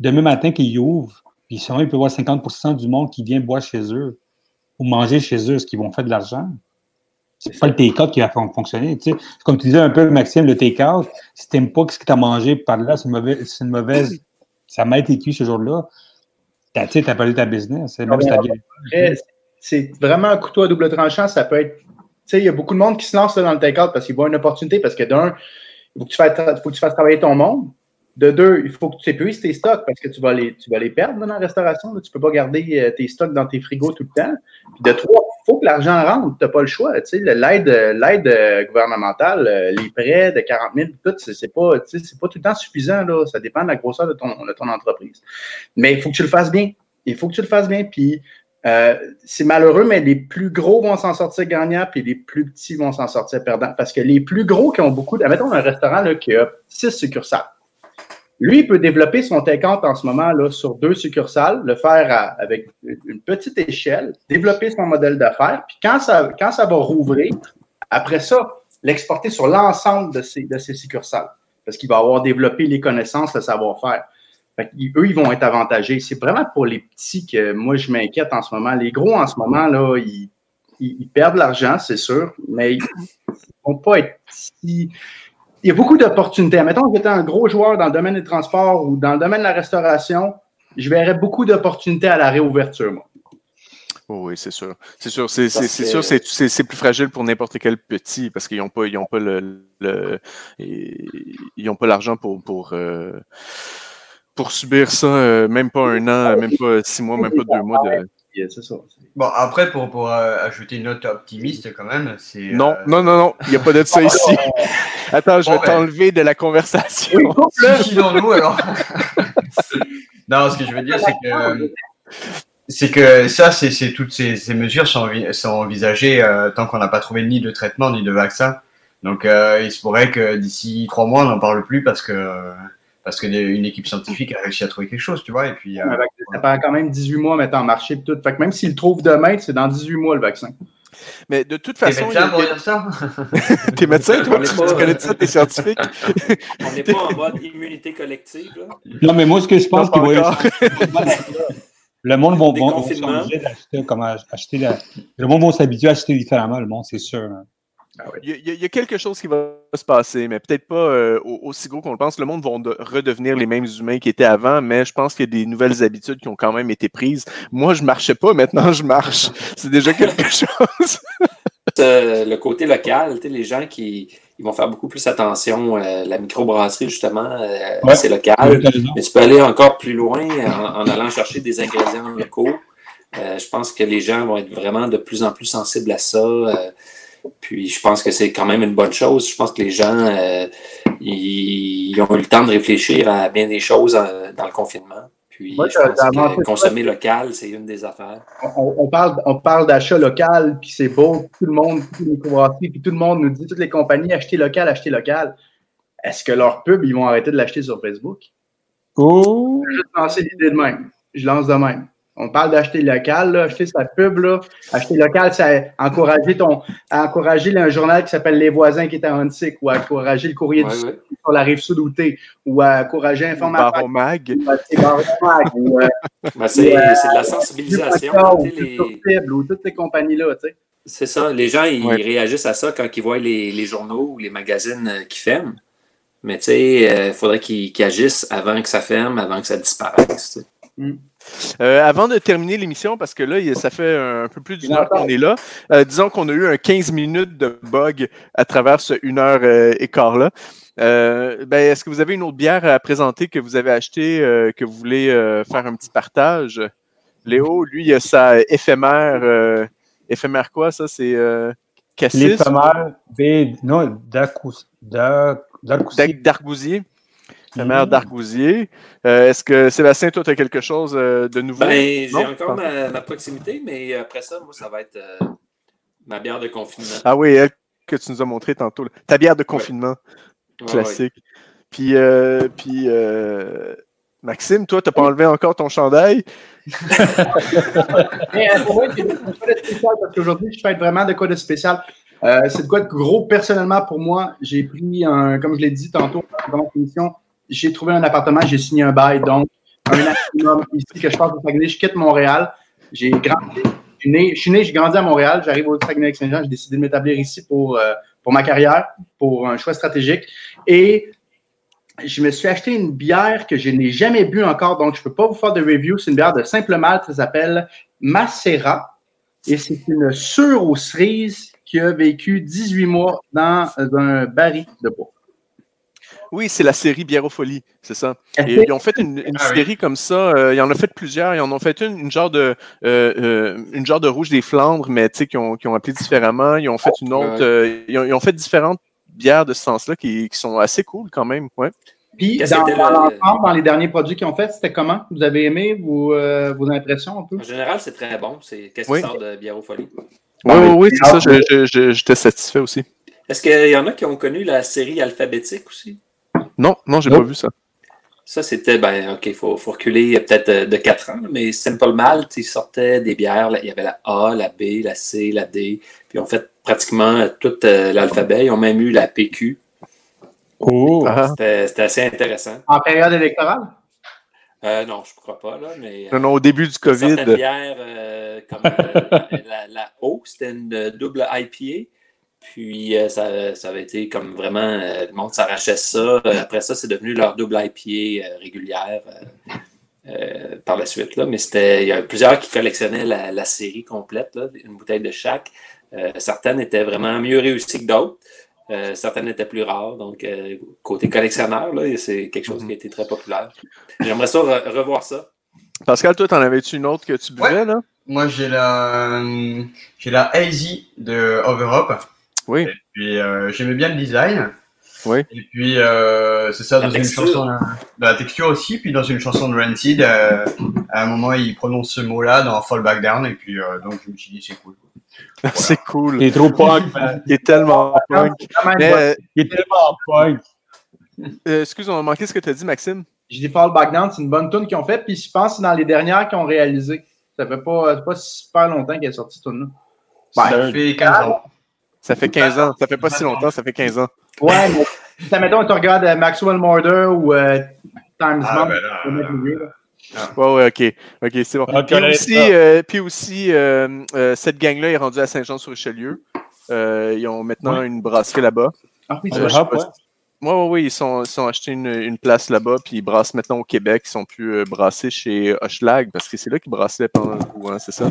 demain matin, qu'ils ouvrent, puis souvent, il peut y avoir 50% du monde qui vient boire chez eux ou manger chez eux, ce qui vont faire de l'argent? C'est pas le take-out qui va fon- fonctionner. Tu sais. Comme tu disais un peu, Maxime, le take-out, si tu n'aimes pas ce que tu as mangé par là, c'est une mauvaise, c'est une mauvaise ça m'a été cuit ce jour-là. Tu sais, t'as perdu ta business. si bien. C'est vraiment un couteau à double tranchant. Ça peut être. Tu sais, il y a beaucoup de monde qui se lance là, dans le take-out parce qu'ils voient une opportunité. Parce que d'un, il faut que, tu fasses, il faut que tu fasses travailler ton monde. De deux, il faut que tu épuises tes stocks parce que tu vas les, tu vas les perdre dans la restauration. Tu ne peux pas garder euh, tes stocks dans tes frigos tout le temps. Puis de trois, il faut que l'argent rentre. Tu n'as pas le choix. L'aide, euh, gouvernementale, euh, les prêts de 40 000, tout, c'est, c'est pas, pas tout le temps suffisant. Là. Ça dépend de la grosseur de ton, de ton entreprise. Mais il faut que tu le fasses bien. Il faut que tu le fasses bien. Puis euh, c'est malheureux, mais les plus gros vont s'en sortir gagnants, puis les plus petits vont s'en sortir perdants. Parce que les plus gros qui ont beaucoup de. Mettons un restaurant là, qui a six succursales. Lui, il peut développer son take-out en ce moment là, sur deux succursales, le faire avec une petite échelle, développer son modèle d'affaires, puis quand ça, va rouvrir, après ça, l'exporter sur l'ensemble de ces succursales. Parce qu'il va avoir développé les connaissances, le savoir-faire. Eux, ils vont être avantagés. C'est vraiment pour les petits que moi, je m'inquiète en ce moment. Les gros, en ce moment, là, ils, ils- perdent de l'argent, c'est sûr, mais ils ne vont pas être si. Il y a beaucoup d'opportunités. Mettons que j'étais un gros joueur dans le domaine des transports ou dans le domaine de la restauration, je verrais beaucoup d'opportunités à la réouverture, moi. Oh oui, c'est sûr. C'est sûr, c'est, sûr, c'est, plus fragile pour n'importe quel petit parce qu'ils n'ont pas, ils ont pas le, le- ils ont pas l'argent pour, pour, euh, pour subir ça, euh, même pas un an, même pas six mois, même pas deux mois de. C'est ça. Bon, après, pour, pour euh, ajouter une note optimiste quand même, c'est. Non, euh, non, non, non, il n'y a pas de ça ici. (laughs) Attends, je vais Bon, ben. t'enlever de la conversation. Oui. Suicidons-nous alors. (laughs) non, ce que je veux dire, c'est que. C'est que ça, c'est c'est- toutes ces, ces mesures sont, envi- sont envisagées euh, tant qu'on n'a pas trouvé ni de traitement ni de vaccin. Donc, euh, il se pourrait que d'ici trois mois, on n'en parle plus parce que parce que des- une équipe scientifique a réussi à trouver quelque chose, tu vois. Et puis, euh, Ça prend quand même 18 mois à mettre en marché et tout. Fait que même s'ils le trouvent demain, c'est dans 18 mois le vaccin. Mais de toute t'es façon, a- médecin ça? (laughs) T'es médecin, toi, tu, pas- tu connais ça, t'es scientifique? (laughs) On n'est pas en mode immunité collective. Là. Non, mais moi, ce que je pense qu'il va. Le monde va, d'acheter, comment acheter la- Le monde va s'habituer à acheter différemment, le monde, c'est sûr. hein. Il y, a, il y a- il y a quelque chose qui va se passer, mais peut-être pas euh, au- aussi gros qu'on le pense. Le monde va de- redevenir les mêmes humains qui étaient avant, mais je pense qu'il y a des nouvelles habitudes qui ont quand même été prises. Moi, je marchais pas, maintenant je marche. C'est déjà quelque (laughs) chose. Euh, le côté local, tu sais, les gens qui ils vont faire beaucoup plus attention. euh, la microbrasserie, justement, euh, Ouais. c'est local. Mais tu peux aller encore plus loin en, en allant chercher des ingrédients locaux. Euh, je pense que les gens vont être vraiment de plus en plus sensibles à ça. Puis je pense que c'est quand même une bonne chose. Je pense que les gens euh, ils, ils ont eu le temps de réfléchir à bien des choses euh, dans le confinement. Puis Moi, je pense que consommer local, c'est une des affaires. On, on parle, on parle d'achat local, puis c'est beau, tout le monde, tous les puis tout le monde nous dit, toutes les compagnies, achetez local, achetez local. Est-ce que leur pub, ils vont arrêter de l'acheter sur Facebook? Oh! Je vais lancer l'idée de même. Je lance de même. On parle d'acheter local, là, acheter sa pub, là. Acheter local, c'est encourager ton, encourager un journal qui s'appelle Les Voisins qui est à Huntsic, ou encourager le courrier Ouais, du ouais. Sud sur la rive sud outé, ou encourager Information. Baron Mag. ou, euh, Ben, c'est Ouais. c'est de la sensibilisation. ou tu sais, les- Culture Cible, ou toutes ces compagnies-là, tu sais. C'est ça. Les gens, ils Ouais. réagissent à ça quand ils voient les, les journaux ou les magazines euh, qui ferment. Mais tu sais, il faudrait qu'ils agissent avant que ça ferme, avant que ça disparaisse. sais. Euh, avant de terminer l'émission, parce que là, ça fait un peu plus d'une heure qu'on est là, euh, disons qu'on a eu un 15 minutes de bug à travers ce 1 heure euh, écart-là. Euh, ben, Est-ce que vous avez une autre bière à présenter que vous avez achetée, euh, que vous voulez euh, faire un petit partage? Léo, lui, il a sa éphémère. euh, éphémère quoi, ça? C'est euh, Cassis? L'éphémère B. Non, D'Argousier. Éphémère Mhm. d'Argousier. Euh, Est-ce que Sébastien, toi, tu as quelque chose euh, de nouveau? Ben, j'ai encore ma, ma proximité, mais après ça, moi, ça va être euh, ma bière de confinement. Ah oui, elle que tu nous as montré tantôt. là. Ta bière de confinement, Ouais, classique. Puis, euh, puis euh, Maxime, toi, t'as pas enlevé encore ton chandail? Mais (laughs) euh, pour moi, c'est de spécial parce qu'aujourd'hui, je fais vraiment de quoi de spécial. Euh, c'est de quoi de gros personnellement pour moi. J'ai pris un, comme je l'ai dit tantôt dans l'émission, j'ai trouvé un appartement, j'ai signé un bail, donc un maximum ici que je passe au Saguenay, je quitte Montréal. J'ai grandi, je suis né, je suis né, j'ai grandi à Montréal, j'arrive au Saguenay-Saint-Jean, j'ai décidé de m'établir ici pour, euh, pour ma carrière, pour un choix stratégique. Et je me suis acheté une bière que je n'ai jamais bu encore, donc je ne peux pas vous faire de review. C'est une bière de simple malt, ça s'appelle Macera. Et c'est une sûre aux cerises qui a vécu 18 mois dans un baril de bois. Oui, c'est la série Biérofolie, c'est ça. Et que- ils ont fait une, une Ah oui. série comme ça. euh, ils en ont fait plusieurs. Ils en ont fait une, une genre de, euh, euh, une genre de rouge des Flandres, mais tu sais, qui ont, qui ont appelé différemment. Ils ont fait une autre. Euh, ils, ont, ils ont fait différentes bières de ce sens-là qui, qui sont assez cool quand même. Ouais. Puis, dans, dans le- l'ensemble, dans les derniers produits qu'ils ont fait, c'était comment? Vous avez aimé vos, euh, vos impressions un peu? En général, c'est très bon. C'est qu'est-ce Oui. qui sort de Biérofolie. Oui, oui, oui, c'est ça. ah, je- je- je- J'étais satisfait aussi. Est-ce qu'il y en a qui ont connu la série alphabétique aussi? Non, non, j'ai Nope. pas vu ça. Ça, c'était, ben, OK, il faut, faut reculer peut-être euh, de 4 ans, mais Simple Malt, ils sortaient des bières. Il y avait la A, la B, la C, la D. Puis ils ont fait pratiquement euh, tout euh, l'alphabet. Ils ont même eu la PQ. Oh! Ah, C'était assez intéressant. En période électorale? Euh, non, je ne crois pas, là, mais. non, non, au début du COVID. Certaines bières, euh, comme euh, la, la O, c'était une double IPA. Puis euh, ça, ça avait été comme vraiment, euh, le monde s'arrachait ça. Euh, Après ça, c'est devenu leur double IPA euh, régulière euh, euh, par la suite. Là. Mais c'était, il y a plusieurs qui collectionnaient la, la série complète, là, une bouteille de chaque. Euh, certaines étaient vraiment mieux réussies que d'autres. Euh, certaines étaient plus rares. Donc, euh, côté collectionneur, là, c'est quelque chose qui a été très populaire. J'aimerais ça re- revoir ça. Pascal, toi, t'en avais-tu une autre que tu buvais, là? Moi, j'ai la, euh, j'ai la Hazy de Overup. Oui. Et puis, euh, j'aimais bien le design. Oui. Et puis, euh, c'est ça, La dans une chanson, de la texture aussi. Puis, dans une chanson de Rancid, euh, à un moment, il prononce ce mot-là dans Fall Back Down. Et puis, euh, donc, je me suis dit, c'est cool. (laughs) c'est cool. Il est trop punk. (laughs) Il est tellement punk. Mais, euh, Il est tellement punk. euh, excuse, on a manqué ce que tu as dit, Maxime. Je dis Fall Back Down, c'est une bonne tune qu'ils ont faite, puis je pense que c'est dans les dernières qu'ils ont réalisé. Ça fait pas, fait pas super longtemps qu'elle est sortie, cette tune-là. Ça fait 15 ans. Ça fait 15 ans. Ça fait pas si longtemps, ça fait 15 ans. Ouais, mais mettons, tu regardes euh, Maxwell Morder ou euh, Times Ah, Bomb, ben là, là. Ouais, ouais, ok. Ok, c'est bon. Puis aussi, ça. euh, puis aussi euh, euh, cette gang-là est rendue à Saint-Jean-sur-Richelieu. Euh, ils ont maintenant une brasserie là-bas. Ah oui, Euh, c'est sais Hop, pas ouais. Oui, oui, oui, ils sont, ils sont achetés une, une place là-bas, puis ils brassent maintenant au Québec. Ils sont plus euh, brassés chez Hochelag, parce que c'est là qu'ils brassaient pendant le coup, hein, c'est ça?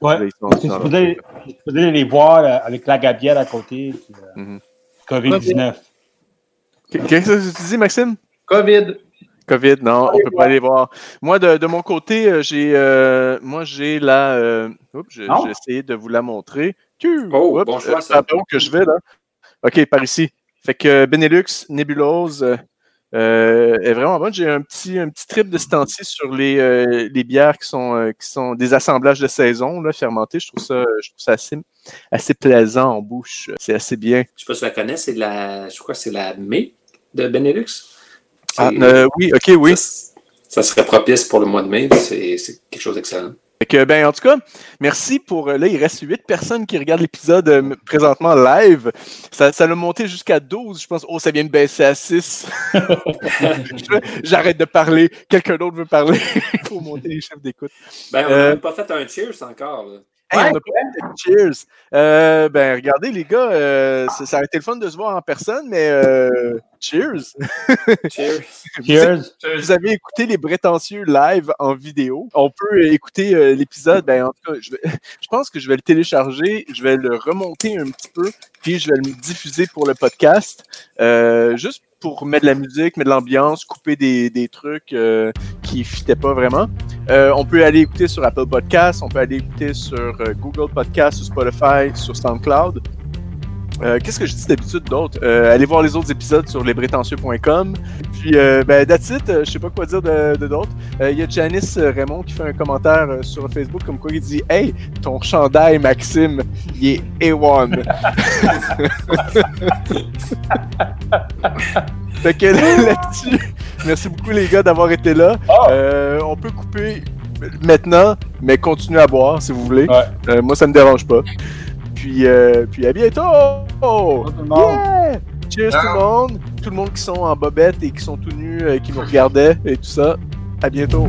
Ouais. Sont- Je faisais les voir euh, avec la gabière à côté. puis, euh, Mhm. COVID-19. Qu'est-ce que tu dis, Maxime? COVID. COVID, non, on Allez peut pas aller voir. Moi, de, de mon côté, euh, j'ai euh, moi j'ai la. Euh, oups, j'ai essayé de vous la montrer. Tu- Oh, oups, bon choix, ça. que je vais là? OK, par ici. Fait que euh, Benelux, Nébulose euh, euh, est vraiment bonne. J'ai un petit, un petit trip de ce temps-ci sur les, euh, les bières qui sont, qui sont des assemblages de saison là, fermentés. Je trouve ça, je trouve ça assez, assez plaisant en bouche. C'est assez bien. Je sais pas si tu la connais, c'est la. Je crois que c'est la Mai de Benelux. Ah, oui, OK, oui. Ça, ça serait propice pour le mois de mai. C'est quelque chose d'excellent. Fait que, ben, en tout cas, merci pour. euh, Là, il reste 8 personnes qui regardent l'épisode euh, présentement live. Ça, ça l'a monté jusqu'à 12. Je pense, oh, ça vient de baisser à 6. (laughs) J'arrête de parler. Quelqu'un d'autre veut parler. (laughs) Il faut monter les chiffres d'écoute. Ben, on Euh, n'a même pas fait un cheers encore. là. Hey, Ouais, on a pas fait de cheers. Euh, ben, regardez, les gars, euh, ça, ça aurait été le fun de se voir en personne, mais euh, cheers. Cheers. (laughs) Cheers. Vous avez écouté les prétentieux live en vidéo. On peut écouter euh, l'épisode. Ben, en tout cas, je, vais- (laughs) je pense que je vais le télécharger, je vais le remonter un petit peu, puis je vais le diffuser pour le podcast. Euh, juste pour mettre de la musique, mettre de l'ambiance, couper des, des trucs euh, qui ne fitaient pas vraiment. Euh, on peut aller écouter sur Apple Podcasts, on peut aller écouter sur euh, Google Podcasts, sur Spotify, sur SoundCloud. Euh, Qu'est-ce que je dis d'habitude d'autre? Euh, allez voir les autres épisodes sur lesbrétentieux.com. Puis, euh, ben, that's it. Euh, je sais pas quoi dire de de d'autre. Il y a Janice Raymond qui fait un commentaire sur Facebook comme quoi il dit Hey, ton chandail, Maxime, il est A1. (laughs) Fait que (laughs) là-dessus, merci beaucoup les gars d'avoir été là. Ah. On peut couper maintenant, mais continuez à boire si vous voulez. Ouais. Moi, ça me dérange pas. Puis, euh, puis à bientôt! Tout le monde. Yeah! Cheers tout le monde! Tout le monde qui sont en bobette et qui sont tout nus, euh, qui nous regardaient et tout ça. À bientôt!